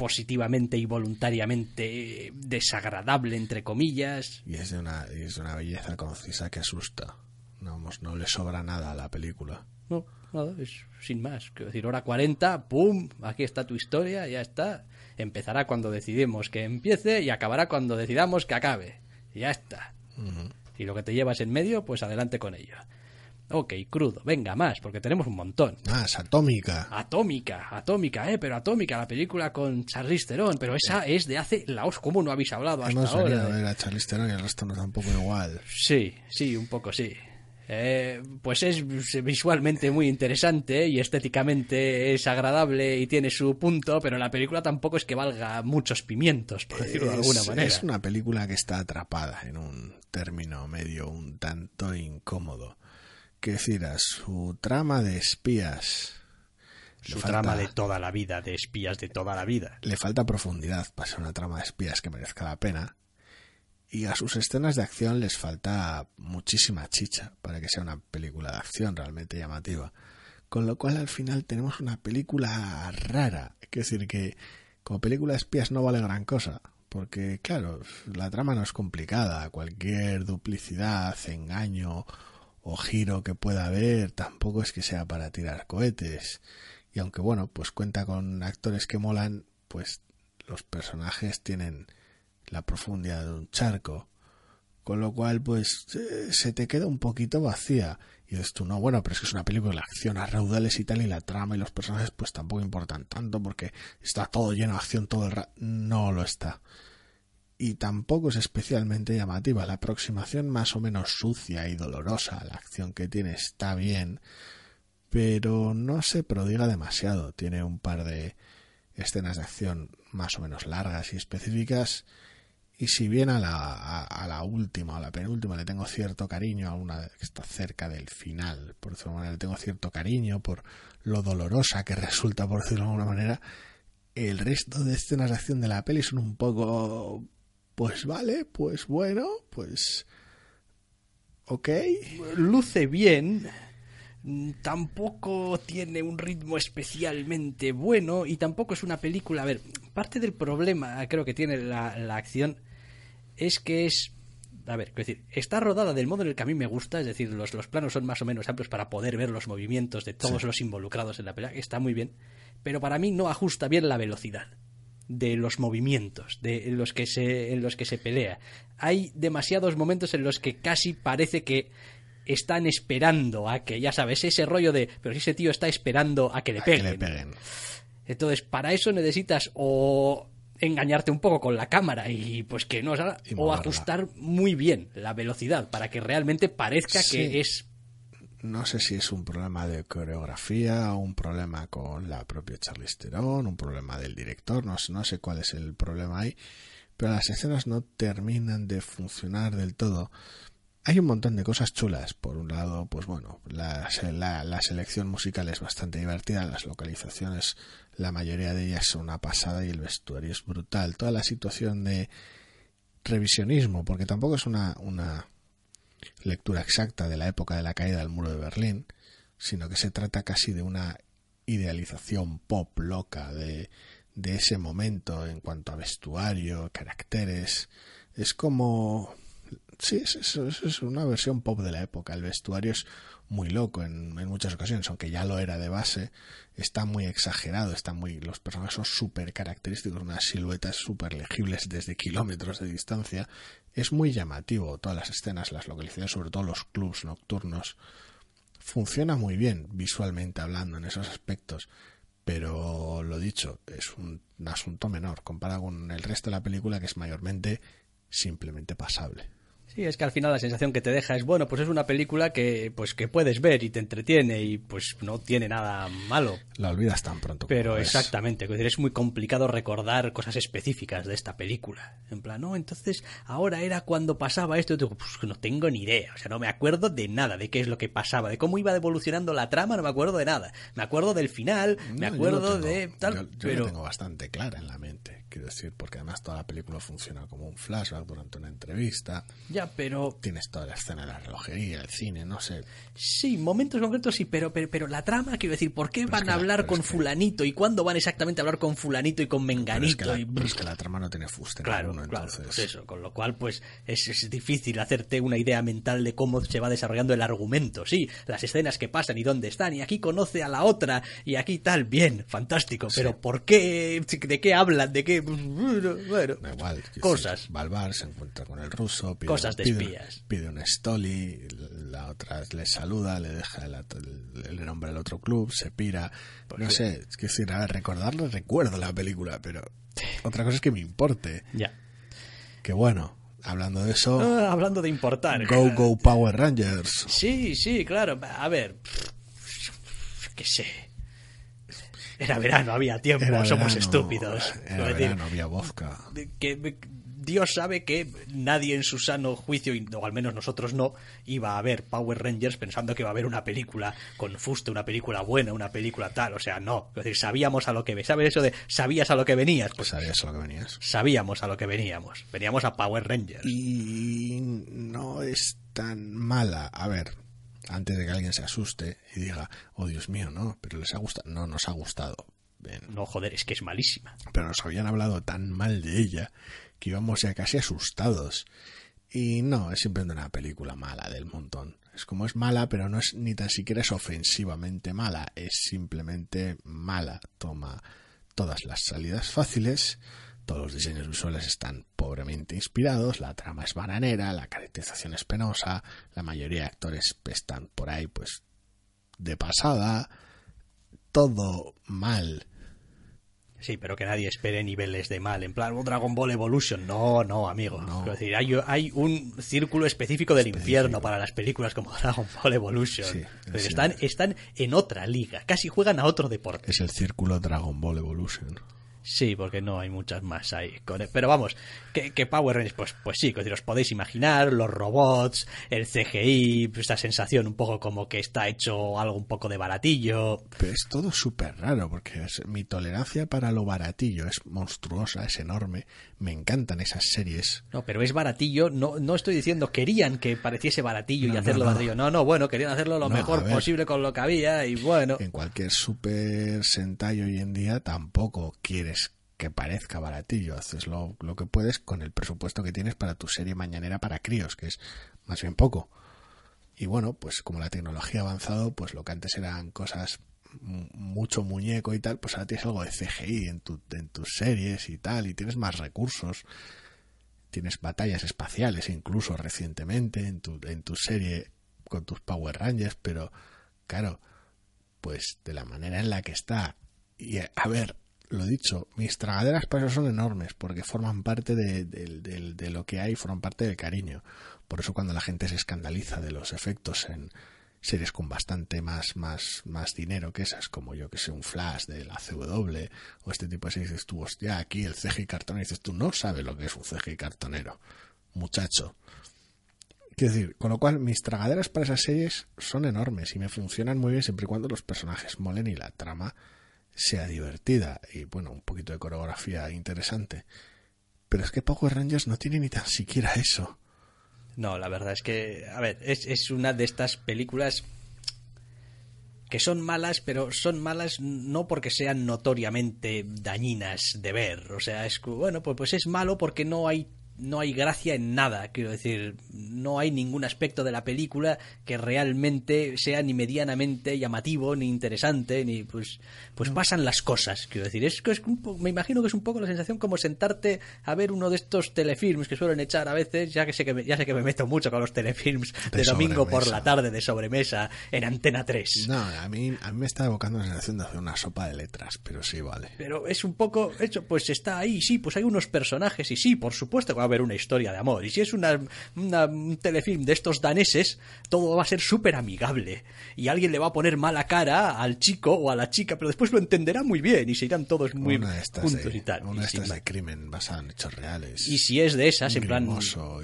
positivamente y voluntariamente eh, desagradable, entre comillas. Y es de una, es de una belleza concisa que asusta. No, no le sobra nada a la película. No, nada, es sin más. Quiero decir, hora 40, ¡pum! Aquí está tu historia, ya está. Empezará cuando decidimos que empiece y acabará cuando decidamos que acabe. Ya está. Y lo que te llevas en medio, pues adelante con ello. Ok, crudo, venga más, porque tenemos un montón. Es atómica. Atómica, Atómica, eh, pero Atómica, la película con Charlize Theron, pero esa es de hace laos, ¿cómo no habéis hablado hasta Hemos ahora? a de- ver a Charlize Theron y el resto nos da un poco igual. Sí, sí, un poco sí. Eh, pues es visualmente muy interesante y estéticamente es agradable y tiene su punto, pero la película tampoco es que valga muchos pimientos, por decirlo de alguna manera. Es una película que está atrapada en un término medio un tanto incómodo. Su trama de espías. Su falta- trama de toda la vida, de espías de toda la vida. Le falta profundidad para ser una trama de espías que merezca la pena. Y a sus escenas de acción les falta muchísima chicha para que sea una película de acción realmente llamativa. Con lo cual al final tenemos una película rara. Es decir, que como película de espías no vale gran cosa. Porque, claro, la trama no es complicada. Cualquier duplicidad, engaño o giro que pueda haber tampoco es que sea para tirar cohetes. Y aunque, bueno, pues cuenta con actores que molan, pues los personajes tienen la profundidad de un charco. Con lo cual, pues, eh, se te queda un poquito vacía. Y dices tú, no, bueno, pero es que es una película de acción a raudales y tal, y la trama y los personajes, pues tampoco importan tanto porque está todo lleno de acción todo el rato. No lo está. Y tampoco es especialmente llamativa. La aproximación más o menos sucia y dolorosa la acción que tiene está bien, pero no se prodiga demasiado. Tiene un par de escenas de acción más o menos largas y específicas. Y si bien a la, a, la última, a la penúltima, le tengo cierto cariño, a una que está cerca del final, por decirlo de alguna manera, le tengo cierto cariño por lo dolorosa que resulta, por decirlo de alguna manera, el resto de escenas de acción de la peli son un poco, pues vale, pues bueno, pues... Ok. luce bien, tampoco tiene un ritmo especialmente bueno y tampoco es una película. A ver, parte del problema creo que tiene la, la acción es que es. A ver, quiero decir, está rodada del modo en el que a mí me gusta, es decir, los, los planos son más o menos amplios para poder ver los movimientos de todos Sí. los involucrados en la pelea, está muy bien, pero para mí no ajusta bien la velocidad de los movimientos de en los que se en los que se pelea. Hay demasiados momentos en los que casi parece que están esperando a que, ya sabes, ese rollo de, pero si ese tío está esperando a que le que peguen. le peguen. Entonces, para eso necesitas o engañarte un poco con la cámara y pues que no o moverla. ajustar muy bien la velocidad para que realmente parezca Sí. que es No sé si es un problema de coreografía, un problema con la propia Charlize Theron, un problema del director, no, sé- no sé cuál es el problema ahí, pero las escenas no terminan de funcionar del todo. Hay un montón de cosas chulas. Por un lado, pues bueno, la, la- la selección musical es bastante divertida, las localizaciones, la mayoría de ellas son una pasada y el vestuario es brutal. Toda la situación de revisionismo, porque tampoco es una, una lectura exacta de la época de la caída del muro de Berlín, sino que se trata casi de una idealización pop loca de, de ese momento en cuanto a vestuario, caracteres. Es como... Sí, es, es- una versión pop de la época. El vestuario es muy loco en, en muchas ocasiones, aunque ya lo era de base. Está muy exagerado, está muy, los personajes son súper característicos, unas siluetas súper legibles desde kilómetros de distancia. Es muy llamativo todas las escenas, las localizaciones, sobre todo los clubs nocturnos funciona muy bien visualmente hablando en esos aspectos, pero lo dicho, es un, asunto menor comparado con el resto de la película que es mayormente simplemente pasable. Sí, es que al final la sensación que te deja es, bueno, pues es una película que, pues que puedes ver y te entretiene y pues no tiene nada malo. La olvidas tan pronto. Pero exactamente, es, muy complicado recordar cosas específicas de esta película. En plan, no, entonces ahora era cuando pasaba esto, y digo, pues no tengo ni idea, o sea, no me acuerdo de nada, de qué es lo que pasaba, de cómo iba evolucionando la trama, no me acuerdo de nada. Me acuerdo del final, me acuerdo de tal, yo, pero... tengo bastante clara en la mente quiero decir, porque además toda la película funciona como un flashback durante una entrevista. Ya, pero... Tienes toda la escena de la relojería, el cine, no sé. Sí, momentos concretos sí, pero, pero, la trama, quiero decir, ¿por qué van a hablar con fulanito y cuándo van exactamente a hablar con fulanito y con menganito? Pero es que la, es que la trama no tiene fuste claro, claro, Pues eso, con lo cual, pues es, es difícil hacerte una idea mental de cómo se va desarrollando el argumento. Sí, las escenas que pasan y dónde están, y aquí conoce a la otra, y aquí tal, bien, fantástico, pero ¿por qué? ¿De qué hablan? ¿De qué? Bueno, igual, cosas. Va se encuentra con el ruso, pide, cosas de espías. Pide, un stoli, la otra le saluda, le deja el, el, nombre al otro club, se pira. Pues no sé, es que decir, a recordarlo recuerdo la película, pero otra cosa es que me importe. Ya. Que bueno, hablando de eso. Ah, hablando de importar. Go, go, Power Rangers. Sí, sí, claro. A ver, qué sé era verano, había tiempo, somos estúpidos. Era verano, había vodka. Que, Dios sabe que nadie en su sano juicio, o al menos nosotros no, iba a ver Power Rangers pensando que iba a haber una película con fuste, una película buena, una película tal. O sea, no. Es decir, sabíamos a lo que... ¿Sabes eso de sabías a lo que venías? Pues sabías a lo que venías. Sabíamos a lo que veníamos. Veníamos a Power Rangers. Y no es tan mala. A ver, antes de que alguien se asuste y diga, oh Dios mío, no, pero les ha gustado. No, nos ha gustado. No, joder, es que es malísima. Pero nos habían hablado tan mal de ella que íbamos ya casi asustados. Y no, es simplemente una película mala del montón. Es como es mala, pero no es ni tan siquiera es ofensivamente mala, es simplemente mala. Toma todas las salidas fáciles, todos los diseños visuales están pobremente inspirados, la trama es bananera, la caracterización es penosa, la mayoría de actores están por ahí pues de pasada, todo mal. Sí, pero que nadie espere niveles de mal. En plan, Dragon Ball Evolution. No, no, amigo. Es decir, hay, un círculo específico del infierno para las películas como Dragon Ball Evolution. están, están en otra liga. Casi juegan a otro deporte. Es el círculo Dragon Ball Evolution. Sí, porque no hay muchas más ahí. Pero vamos, que, Power Rangers, pues, pues sí, que os podéis imaginar, los robots, el CGI, pues esta sensación un poco como que está hecho algo un poco de baratillo. Pero es todo súper raro, porque mi tolerancia para lo baratillo es monstruosa, es enorme. Me encantan esas series. No, pero es baratillo, no, no estoy diciendo querían que pareciese baratillo y hacerlo baratillo. No, no, bueno, querían hacerlo lo mejor posible con lo que había y bueno. En cualquier super Sentai hoy en día tampoco quiere que parezca baratillo, haces lo, lo, que puedes con el presupuesto que tienes para tu serie mañanera para críos, que es más bien poco. Y bueno, pues como la tecnología ha avanzado, pues lo que antes eran cosas mucho muñeco y tal, pues ahora tienes algo de CGI en, tu, en tus series y tal, y tienes más recursos. Tienes batallas espaciales incluso recientemente en tu, en tu serie con tus Power Rangers, pero claro, pues de la manera en la que está. Y a ver, lo dicho, mis tragaderas para eso son enormes, porque forman parte de, lo que hay, forman parte del cariño. Por eso cuando la gente se escandaliza de los efectos en series con bastante más, más, más dinero que esas, como yo que sé, un Flash de la CW, o este tipo de series, dices tú, hostia, aquí el CGI cartonero, dices tú, no sabes lo que es un CGI cartonero, muchacho. Quiero decir, con lo cual mis tragaderas para esas series son enormes y me funcionan muy bien siempre y cuando los personajes molen y la trama sea divertida y bueno, un poquito de coreografía interesante. Pero es que Power Rangers no tiene ni tan siquiera eso. No, la verdad es que, a ver, es, es una de estas películas que son malas, pero son malas no porque sean notoriamente dañinas de ver. O sea, es bueno, pues, pues es malo porque no hay no hay gracia en nada, quiero decir, no hay ningún aspecto de la película que realmente sea ni medianamente llamativo, ni interesante, ni pues pues pasan las cosas, quiero decir, es que es un me imagino que es un poco la sensación como sentarte a ver uno de estos telefilms que suelen echar a veces, ya que sé que me, ya sé que me meto mucho con los telefilms de, De domingo por la tarde de sobremesa en Antena 3. No, a mí, a mí me está evocando la sensación de hacer una sopa de letras, pero sí, vale. Pero es un poco hecho, pues está ahí, sí, pues hay unos personajes y sí, por supuesto que haber una historia de amor. Y si es una, una- un telefilm de estos daneses, todo va a ser súper amigable. Y alguien le va a poner mala cara al chico o a la chica, pero después lo entenderá muy bien y se irán todos muy estas, juntos y tal. una Y de, estas de crimen basada en hechos reales. Y si es de esas, en plan,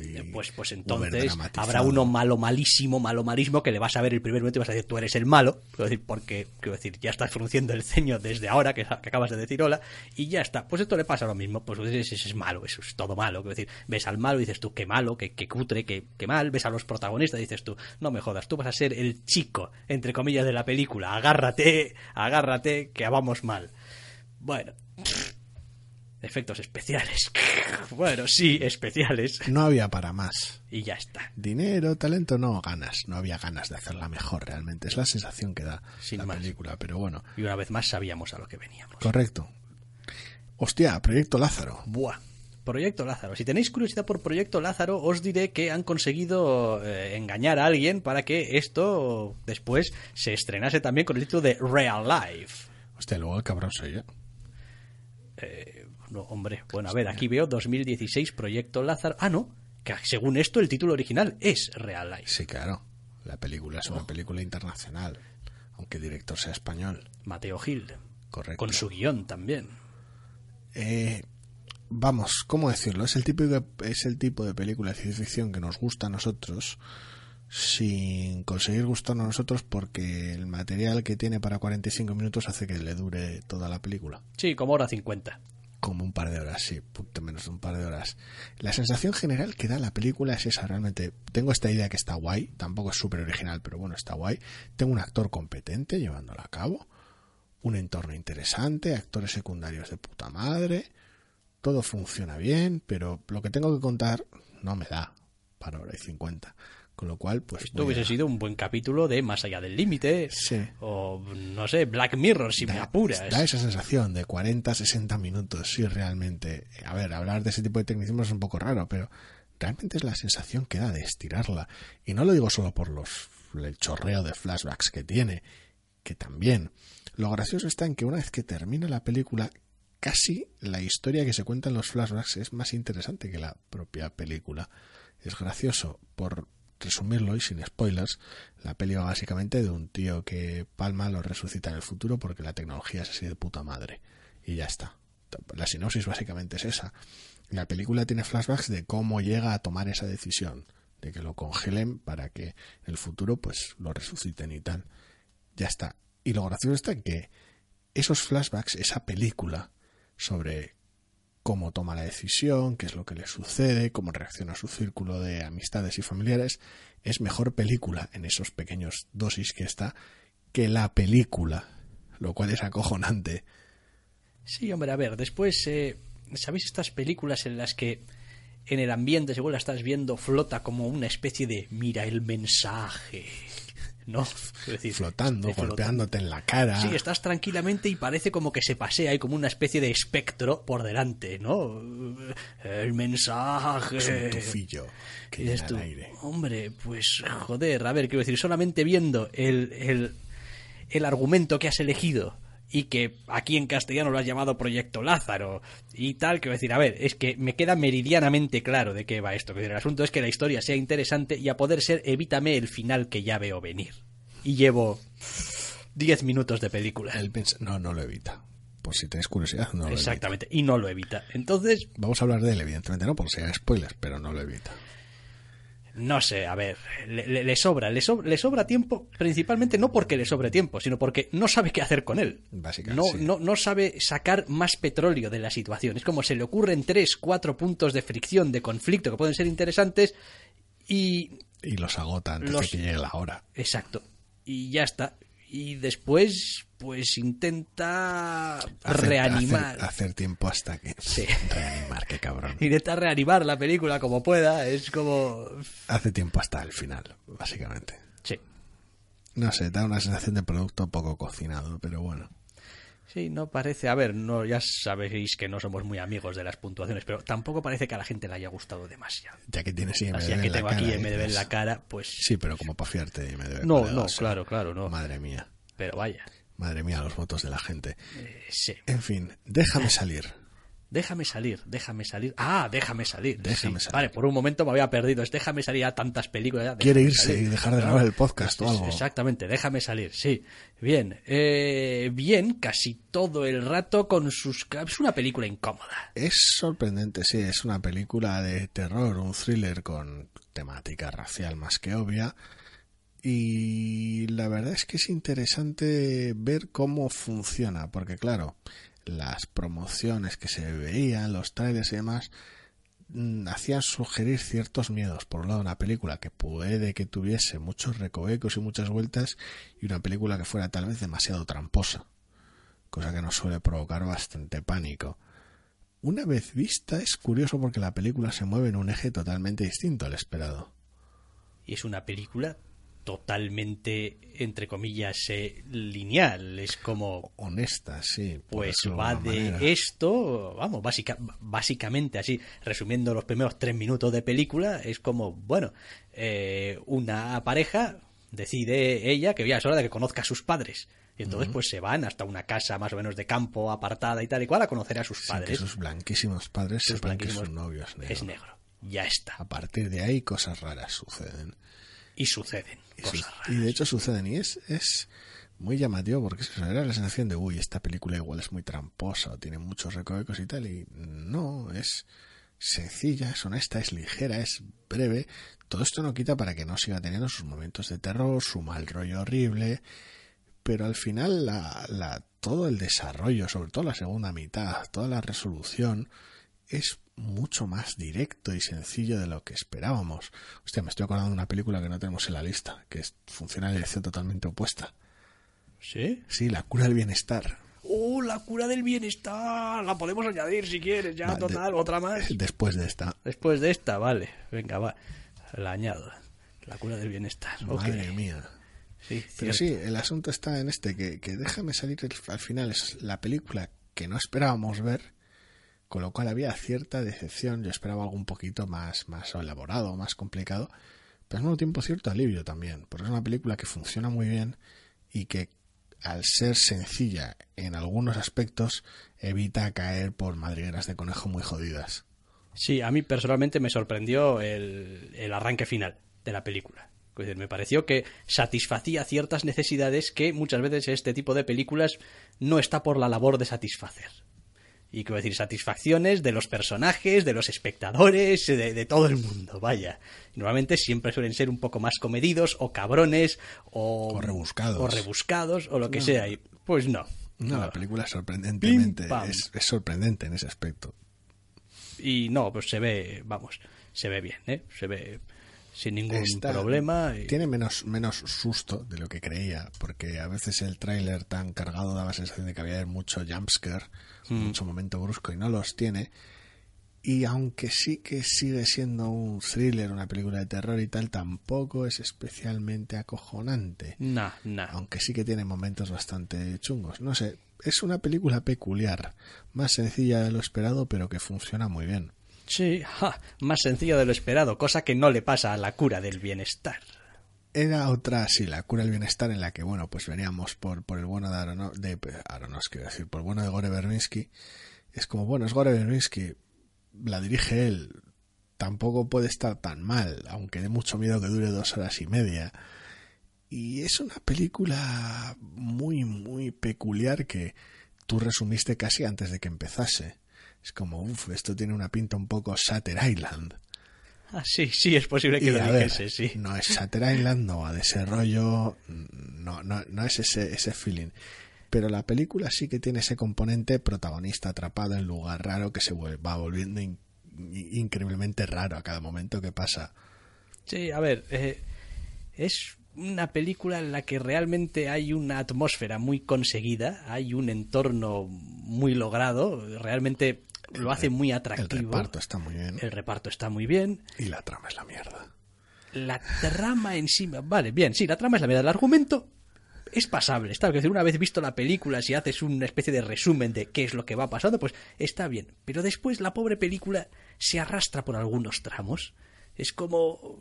y pues, pues entonces habrá uno malo malísimo, malo malísimo, que le vas a ver el primer momento y vas a decir, tú eres el malo, porque, quiero decir, ya estás frunciendo el ceño desde ahora, que, que acabas de decir hola, y ya está. Pues esto le pasa lo mismo, pues ese es, es malo, eso es todo malo, quiero decir, ves al malo y dices tú, qué malo, qué, qué cutre, qué, qué mal, ves a los protagonistas y dices tú, no me jodas, tú vas a ser el chico, entre comillas, de la película, agárrate, agárrate, que vamos mal. Bueno, efectos especiales. Bueno, sí, especiales. No había para más. Y ya está. Dinero, talento, no ganas. No había ganas de hacerla mejor realmente. Es la sensación que da Sin la más. película, pero bueno. Y una vez más sabíamos a lo que veníamos. Correcto. Hostia, Proyecto Lázaro. Buah. Proyecto Lázaro. Si tenéis curiosidad por Proyecto Lázaro, os diré que han conseguido eh, engañar a alguien para que esto después se estrenase también con el título de Real Life. Hostia, luego el cabrón soy yo. No, hombre, bueno, a ver, aquí veo 2016 Proyecto Lázaro. Ah, no, que según esto el título original es Real Life. Sí, claro. La película es una Oh. película internacional. Aunque el director sea español. Mateo Gil. Correcto. Con su guion también. Eh, vamos, ¿cómo decirlo? Es el, tipo de, es el tipo de película de ciencia ficción que nos gusta a nosotros sin conseguir gustarnos a nosotros porque el material que tiene para 45 minutos hace que le dure toda la película. Sí, como hora 50. Como un par de horas, sí, punto menos de un par de horas. La sensación general que da la película es esa, realmente. Tengo esta idea que está guay, tampoco es súper original, pero bueno, está guay. Tengo un actor competente llevándola a cabo, un entorno interesante, actores secundarios de puta madre, todo funciona bien, pero lo que tengo que contar no me da para hora y 50. Con lo cual, pues. Esto hubiese a- sido un buen capítulo de Más allá del límite. Sí. O, no sé, Black Mirror, si me apuras. Da esa sensación de 40, 60 minutos, sí, realmente. A ver, hablar de ese tipo de tecnicismos es un poco raro, pero realmente es la sensación que da de estirarla. Y no lo digo solo por los el chorreo de flashbacks que tiene, que también. Lo gracioso está en que una vez que termina la película, casi la historia que se cuenta en los flashbacks es más interesante que la propia película. Es gracioso por resumirlo y sin spoilers, la peli va básicamente de un tío que palma lo resucita en el futuro porque la tecnología es así de puta madre. Y ya está. La sinopsis básicamente es esa. La película tiene flashbacks de cómo llega a tomar esa decisión, de que lo congelen para que en el futuro pues lo resuciten y tal. Ya está. Y lo gracioso está que esos flashbacks, esa película sobre cómo toma la decisión, qué es lo que le sucede, cómo reacciona su círculo de amistades y familiares, es mejor película en esos pequeños dosis que está que la película, lo cual es acojonante. Sí, hombre, a ver, después, eh, ¿sabéis estas películas en las que en el ambiente, según la estás viendo, flota como una especie de mira el mensaje? ¿No? Es decir, Flotando, flota- golpeándote en la cara. Sí, estás tranquilamente y parece como que se pasea hay como una especie de espectro por delante, ¿no? El mensaje. Es un tufillo que llena tú, el aire. Hombre, pues joder, a ver, quiero decir, solamente viendo el, el, el argumento que has elegido y que aquí en castellano lo has llamado Proyecto Lázaro y tal, quiero decir, a ver, es que me queda meridianamente claro de qué va esto. Decir, El asunto es que la historia sea interesante y a poder ser, evítame el final que ya veo venir. Y llevo 10 minutos de película. No, no lo evita. Por si tenéis curiosidad, no lo evita. Exactamente, y no lo evita. Entonces, Vamos a hablar de él, evidentemente no, por si hay spoilers, pero no lo evita. No sé, a ver, le, sobra, le sobra, le sobra tiempo, principalmente no porque le sobre tiempo, sino porque no sabe qué hacer con él. Básicamente, No, sí. no, no sabe sacar más petróleo de la situación. Es como se le ocurren tres, cuatro puntos de fricción, de conflicto que pueden ser interesantes y... Y los agota antes Los- de que llegue la hora. Exacto. Y ya está. Y después, pues intenta Hacer- reanimar. Hacer, hacer tiempo hasta que. Sí. Reanimar, qué cabrón. Intenta reanimar la película como pueda. Es como. Hace tiempo hasta el final, básicamente. Sí. No sé, da una sensación de producto poco cocinado, pero bueno. Sí, no parece. A ver, no, ya sabéis que no somos muy amigos de las puntuaciones, pero tampoco parece que a la gente le haya gustado demasiado. Ya que tienes IMDb Así ya que en la tengo cara, aquí MDB en la cara, pues. Sí, pero como para fiarte de IMDb. No, no, claro, claro, no. Madre mía. Pero vaya. Madre mía, los votos de la gente. eh, sí. En fin, déjame salir. Déjame salir, déjame salir. Ah, déjame salir. Déjame sí. salir. Vale, por un momento me había perdido. Es déjame salir a tantas películas. Quiere irse salir. y dejar de grabar el podcast o algo. Exactamente, déjame salir, sí. Bien, eh, bien, casi todo el rato con sus... Es una película incómoda. Es sorprendente, sí, es una película de terror, un thriller con temática racial más que obvia. Y la verdad es que es interesante ver cómo funciona, porque claro, las promociones que se veían, los trailers y demás, mm, hacían sugerir ciertos miedos. Por un lado, una película que puede que tuviese muchos recovecos y muchas vueltas, y una película que fuera tal vez demasiado tramposa, cosa que nos suele provocar bastante pánico. Una vez vista es curioso porque la película se mueve en un eje totalmente distinto al esperado. Y es una película totalmente, entre comillas, eh, lineal. Es como... Honesta, sí. Pues va de manera. esto, vamos, básica, básicamente así, resumiendo los primeros tres minutos de película, es como, bueno, eh, una pareja decide ella que ya es hora de que conozca a sus padres. Y entonces pues se van hasta una casa más o menos de campo apartada y tal y cual a conocer a sus Sin que padres. sus blanquísimos padres Sus blanquísimos- su novio es negro. Es negro. Ya está. A partir de ahí cosas raras suceden. Y suceden Y, su- de hecho suceden y es, es muy llamativo porque eso era la sensación de uy, esta película igual es muy tramposa o tiene muchos recovecos y tal y no, es sencilla, es honesta, es ligera, es breve. Todo esto no quita para que no siga teniendo sus momentos de terror, su mal rollo horrible, pero al final la, la, todo el desarrollo, sobre todo la segunda mitad, toda la resolución, es mucho más directo y sencillo de lo que esperábamos. Hostia, me estoy acordando de una película que no tenemos en la lista, que es- funciona en dirección totalmente opuesta. ¿Sí? Sí, La cura del bienestar. ¡Oh, la cura del bienestar! La podemos añadir si quieres, ya, Va, de- total, otra más. Después de esta. Después de esta, vale. Venga, va. La añado. La cura del bienestar. Madre mía. Sí, Pero cierto. sí, el asunto está en este, que, que déjame salir el- al final. Es la película que no esperábamos ver, con lo cual había cierta decepción. Yo esperaba algo un poquito más, más elaborado, más complicado, pero al mismo tiempo cierto alivio también, porque es una película que funciona muy bien y que al ser sencilla en algunos aspectos evita caer por madrigueras de conejo muy jodidas. Sí, a mí personalmente me sorprendió el, el arranque final de la película. Es decir, me pareció que satisfacía ciertas necesidades que muchas veces este tipo de películas no está por la labor de satisfacer. Y quiero decir, satisfacciones de los personajes, de los espectadores, de, de todo el mundo, vaya. Normalmente siempre suelen ser un poco más comedidos, o cabrones, o, O rebuscados. o rebuscados, o lo que sea. Y pues no. No, la película sorprendentemente Pim, pam. es, es sorprendente en ese aspecto. Y no, pues se ve, vamos, se ve bien, ¿eh? Se ve sin ningún Está- problema. y- Tiene menos, menos susto de lo que creía, porque a veces el tráiler tan cargado daba sensación de que había mucho jumpscare, Hmm. mucho momento brusco, y no los tiene. Y aunque sí que sigue siendo un thriller, una película de terror y tal, tampoco es especialmente acojonante. Nah, nah. Aunque sí que tiene momentos bastante chungos. No sé, es una película peculiar, más sencilla de lo esperado, pero que funciona muy bien. Sí, ja, más sencillo de lo esperado, cosa que no le pasa a la cura del bienestar. Era otra, sí, la cura del bienestar en la que, bueno, pues veníamos por, por el bueno de Arono, de Aronofsky, quiero decir, por el bueno de Gore Verbinski. Es como, bueno, es Gore Verbinski, la dirige él, tampoco puede estar tan mal, aunque dé mucho miedo que dure dos horas y media. Y es una película muy, muy peculiar que tú resumiste casi antes de que empezase. Es como, uff, esto tiene una pinta un poco Shutter Island. Ah, sí, sí, es posible que Y, lo a ver, dijese, sí. No es Shutter Island, no va de ese rollo, no, no, no es ese, ese feeling. Pero la película sí que tiene ese componente protagonista atrapado en lugar raro que se va volviendo in- increíblemente raro a cada momento que pasa. Sí, a ver, eh, es una película en la que realmente hay una atmósfera muy conseguida, hay un entorno muy logrado, realmente lo hace muy atractivo. El reparto está muy bien. El reparto está muy bien. Y la trama es la mierda. La trama encima, vale, bien, sí, la trama es la mierda. El argumento es pasable, está bien. Una vez visto la película, si haces una especie de resumen de qué es lo que va pasando, pues está bien. Pero después la pobre película se arrastra por algunos tramos. Es como,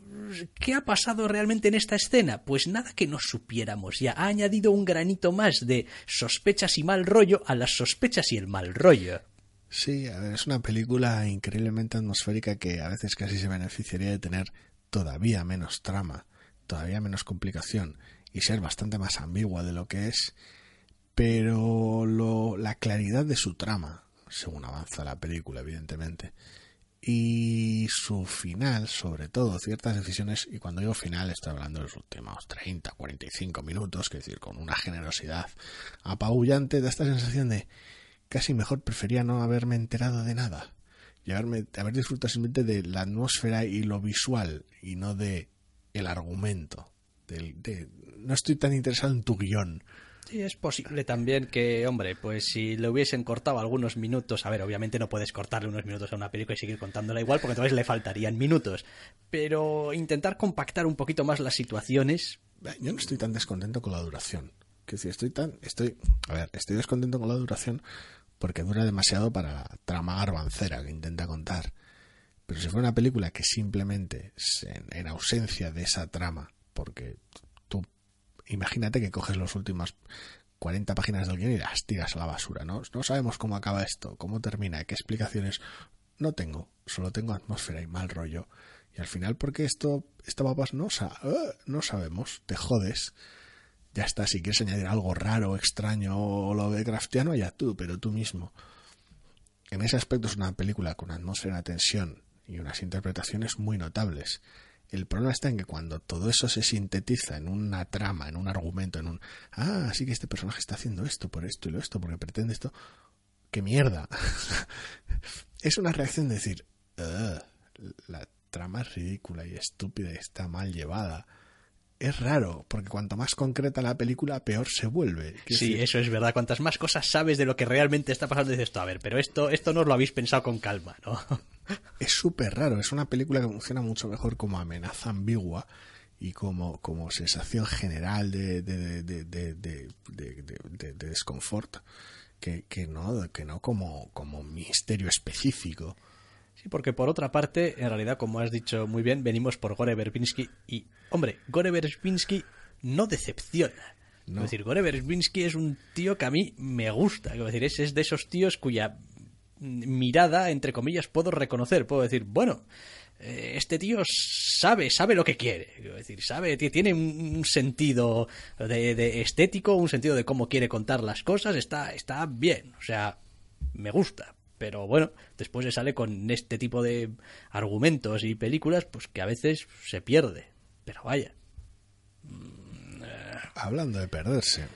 ¿qué ha pasado realmente en esta escena? Pues nada que no supiéramos ya. Ha añadido un granito más de sospechas y mal rollo a las sospechas y el mal rollo. Sí, a ver, es una película increíblemente atmosférica que a veces casi se beneficiaría de tener todavía menos trama, todavía menos complicación y ser bastante más ambigua de lo que es, pero lo, la claridad de su trama, según avanza la película, evidentemente, y su final, sobre todo, ciertas decisiones, y cuando digo final estoy hablando de los últimos 30, 45 minutos, que decir, con una generosidad apabullante, da esta sensación de casi mejor prefería no haberme enterado de nada y haberme, haber disfrutado simplemente de la atmósfera y lo visual y no de el argumento. de, no estoy tan interesado en tu guion Sí, es posible también que, hombre, pues si le hubiesen cortado algunos minutos, a ver, obviamente no puedes cortarle unos minutos a una película y seguir contándola igual, porque entonces le faltarían minutos. Pero intentar compactar un poquito más las situaciones. Yo no estoy tan descontento con la duración. Que si estoy tan, estoy, a ver, estoy descontento con la duración porque dura demasiado para la trama garbancera que intenta contar. Pero si fuera una película que simplemente, en ausencia de esa trama, porque imagínate que coges los últimos 40 páginas del guion y las tiras a la basura, ¿no? No sabemos cómo acaba esto, cómo termina, qué explicaciones. No tengo, solo tengo atmósfera y mal rollo. Y al final, ¿por qué esto, esta papas no, uh, no sabemos, te jodes. Ya está, si quieres añadir algo raro, extraño o lo de craftiano, ya tú, pero tú mismo. En ese aspecto es una película con atmósfera, tensión y unas interpretaciones muy notables. El problema está en que cuando todo eso se sintetiza en una trama, en un argumento, en un ah, sí que este personaje está haciendo esto por esto y lo esto porque pretende esto, qué mierda. es una reacción de decir, la trama es ridícula y estúpida y está mal llevada. Es raro, porque cuanto más concreta la película, peor se vuelve. sí, eso es verdad. Cuantas más cosas sabes de lo que realmente está pasando, dices esto, a ver, pero esto, esto no lo habéis pensado con calma, ¿no? es súper raro. Es una película que funciona mucho mejor como amenaza ambigua y como, como sensación general de, de, de, de desconfort que, que, no, que no como, como misterio específico. Sí, porque por otra parte, en realidad, como has dicho muy bien, venimos por Gore Verbinski y, hombre, Gore Verbinski no decepciona. Es decir, Gore Verbinski es un tío que a mí me gusta. Es decir, es de esos tíos cuya mirada, entre comillas, puedo reconocer, puedo decir, bueno, eh, este tío sabe, sabe lo que quiere, es decir, sabe, tiene un sentido de, estético, un sentido de cómo quiere contar las cosas, está, está bien, o sea, me gusta. Pero bueno, después se sale con este tipo de argumentos y películas, pues que a veces se pierde. Pero vaya. Hablando de perderse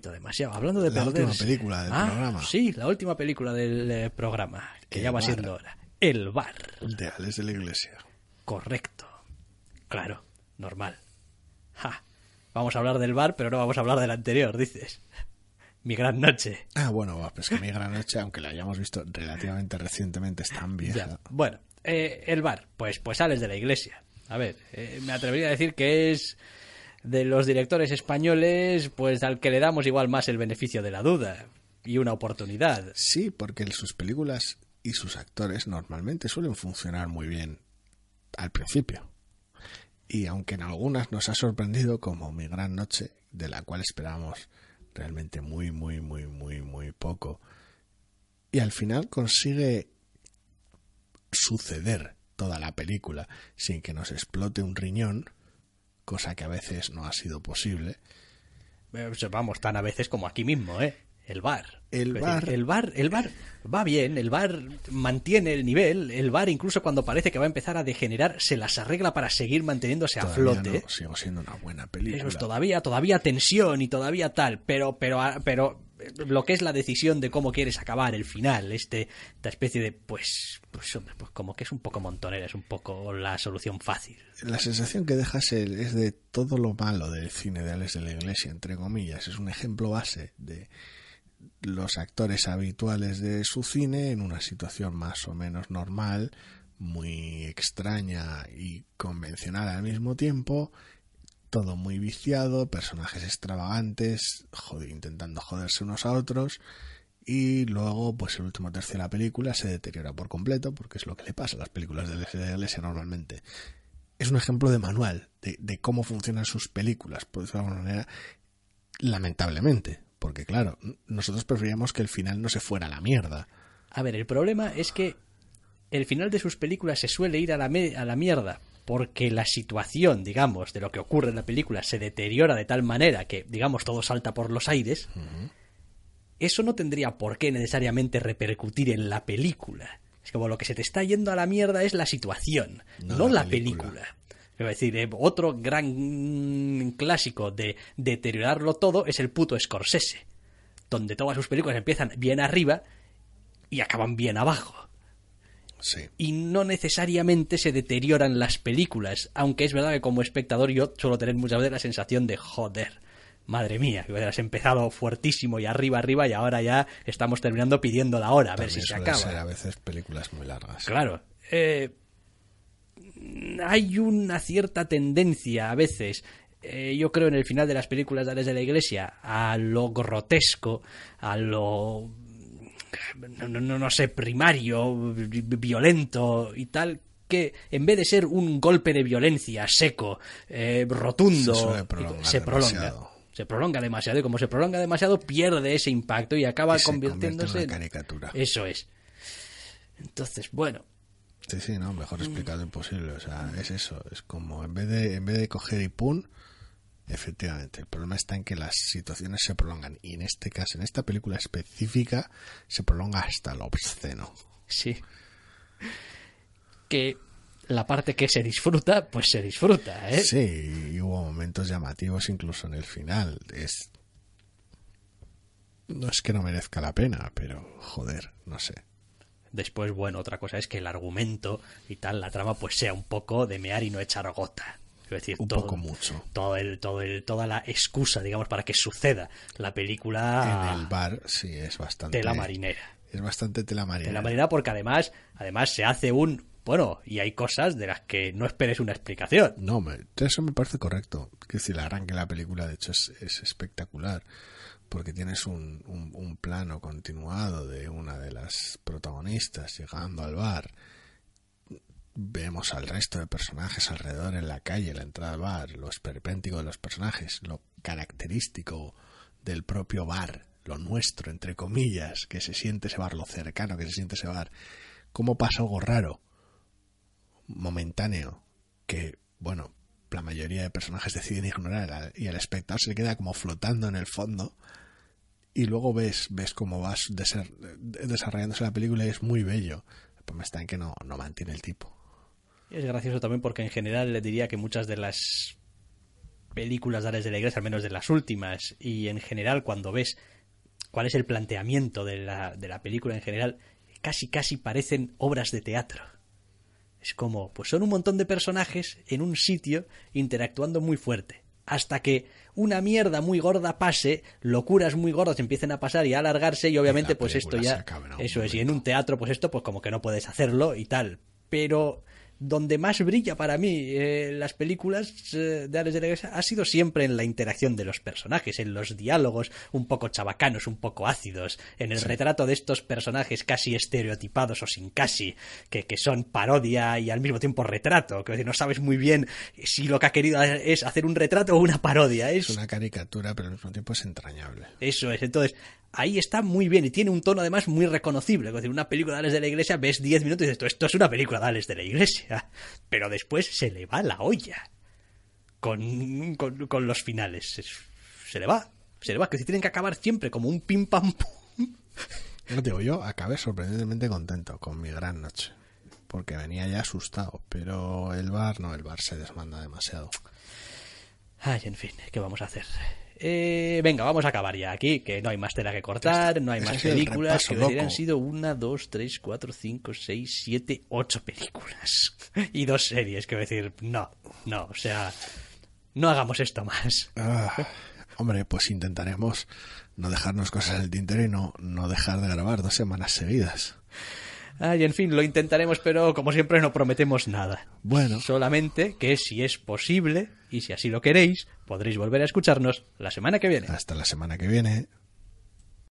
demasiado. Hablando de la última película del ah, programa. Sí, la última película del eh, programa, que ya va siendo hora. El bar. De Alex de la Iglesia. Correcto. Claro, normal. Ja. Vamos a hablar del bar, pero no vamos a hablar del anterior, dices. Mi gran noche. Ah, bueno, pues que mi gran noche, aunque la hayamos visto relativamente recientemente, es tan vieja. Bueno, eh, el bar, pues, pues sales de la iglesia. A ver, eh, me atrevería a decir que es de los directores españoles, pues al que le damos igual más el beneficio de la duda y una oportunidad. Sí, porque sus películas y sus actores normalmente suelen funcionar muy bien al principio. Y aunque en algunas nos ha sorprendido como Mi Gran Noche, de la cual esperamos realmente muy, muy, muy, muy, muy poco, y al final consigue suceder toda la película sin que nos explote un riñón, cosa que a veces no ha sido posible. Vamos, tan a veces como aquí mismo, ¿eh? El bar. El bar. el bar, el bar va bien, el bar mantiene el nivel, el bar incluso cuando parece que va a empezar a degenerar se las arregla para seguir manteniéndose a flote. sigo siendo una buena película. todavía, todavía tensión y todavía tal, pero, pero, pero lo que es la decisión de cómo quieres acabar el final, este, esta especie de, pues, pues, hombre, pues como que es un poco montonera, es un poco la solución fácil. La sensación que dejas es de todo lo malo del cine de Alex de la Iglesia, entre comillas. Es un ejemplo base de los actores habituales de su cine en una situación más o menos normal, muy extraña y convencional al mismo tiempo, todo muy viciado, personajes extravagantes, intentando joderse unos a otros, y luego, pues el último tercio de la película se deteriora por completo, porque es lo que le pasa a las películas de la normalmente. Es un ejemplo de manual de, cómo funcionan sus películas, por decirlo de alguna manera, lamentablemente, porque claro, nosotros preferíamos que el final no se fuera a la mierda. A ver, el problema es que el final de sus películas se suele ir a la, a la mierda porque la situación, digamos, de lo que ocurre en la película se deteriora de tal manera que, digamos, todo salta por los aires, eso no tendría por qué necesariamente repercutir en la película. Es como lo que se te está yendo a la mierda es la situación, no, la, película. Es decir, eh, otro gran clásico de deteriorarlo todo es el puto Scorsese, donde todas sus películas empiezan bien arriba y acaban bien abajo. Y no necesariamente se deterioran las películas, aunque es verdad que como espectador yo suelo tener muchas veces la sensación de joder, madre mía, has empezado fuertísimo y arriba, arriba y ahora ya estamos terminando pidiendo la hora, a ver si se acaba. Ser a veces películas muy largas. Claro. Eh, hay una cierta tendencia a veces eh, yo creo en el final de las películas de de la Iglesia a lo grotesco, a lo no, no, no sé, primario, violento y tal, que en vez de ser un golpe de violencia seco, eh, rotundo, se, prolonga. Se prolonga demasiado y como se prolonga demasiado pierde ese impacto y acaba convirtiéndose en caricatura. Eso es. Entonces, bueno, Sí, sí, no, mejor explicado imposible. O sea, es eso. Es como en vez de, en vez de coger y pun, Efectivamente, el problema está en que las situaciones se prolongan y en este caso, en esta película específica, se prolonga hasta lo obsceno. Sí. Que la parte que se disfruta, pues se disfruta, ¿eh? Sí, y hubo momentos llamativos incluso en el final. Es no es que no merezca la pena, pero joder, no sé. Después, bueno, otra cosa es que el argumento y tal, la trama, pues sea un poco de mear y no echar gota decir, un todo, poco mucho. Todo el, todo el, toda la excusa, digamos, para que suceda la película. En el bar, sí, es bastante. Tela marinera. Es bastante tela marinera. Tela marinera porque además, además se hace un. Bueno, y hay cosas de las que no esperes una explicación. No, me, eso me parece correcto. Que decir, el arranque de la película, de hecho, es, es espectacular. Porque tienes un, plano continuado de una de las protagonistas llegando al bar vemos al resto de personajes alrededor en la calle, la entrada al bar, lo esperpéntico de los personajes, lo característico del propio bar, lo nuestro, entre comillas, que se siente ese bar, lo cercano que se siente ese bar. ¿Cómo pasa algo raro, momentáneo, que, bueno, la mayoría de personajes deciden ignorar y el espectador se le queda como flotando en el fondo? Y luego ves, ves cómo vas desarrollándose la película y es muy bello. Pero está en que no, no mantiene el tipo. Es gracioso también porque en general le diría que muchas de las películas de Ares de la Iglesia, al menos de las últimas, y en general cuando ves cuál es el planteamiento de la, de la película en general, casi casi parecen obras de teatro. Es como, pues son un montón de personajes en un sitio interactuando muy fuerte. Hasta que una mierda muy gorda pase, locuras muy gordas empiecen a pasar y a alargarse y obviamente pues esto ya... Eso es, y en un teatro pues esto pues como que no puedes hacerlo y tal. Pero donde más brilla para mí eh, las películas eh, de Ares de la Iglesia ha sido siempre en la interacción de los personajes, en los diálogos un poco chabacanos, un poco ácidos, en el retrato de estos personajes casi estereotipados o sin casi, que, que son parodia y al mismo tiempo retrato, que no sabes muy bien si lo que ha querido es hacer un retrato o una parodia. Es, es una caricatura, pero al mismo tiempo es entrañable. Eso es, entonces ahí está muy bien y tiene un tono además muy reconocible. Es decir, una película de Alex de la Iglesia, ves 10 minutos y dices, esto es una película de Alex de la Iglesia. Pero después se le va la olla con, con, los finales. Se le va, se le va, que si tienen que acabar siempre como un pim pam pum. No digo, yo acabé sorprendentemente contento con mi gran noche. Porque venía ya asustado. Pero el bar, no, el bar se desmanda demasiado. Ay, en fin, ¿qué vamos a hacer? Eh, venga, vamos a acabar ya aquí, que no hay más tela que cortar, no hay más películas. repaso, Que decir, han loco. sido una, dos, tres, cuatro, cinco, seis, siete, ocho películas. Y dos series, quiero decir, no, no, o sea, no hagamos esto más. Ah, hombre, pues intentaremos no dejarnos cosas en el tintero y no, no dejar de grabar dos semanas seguidas. Ay, en fin, lo intentaremos, pero como siempre no prometemos nada. Bueno. Solamente que si es posible, y si así lo queréis, podréis volver a escucharnos la semana que viene. Hasta la semana que viene.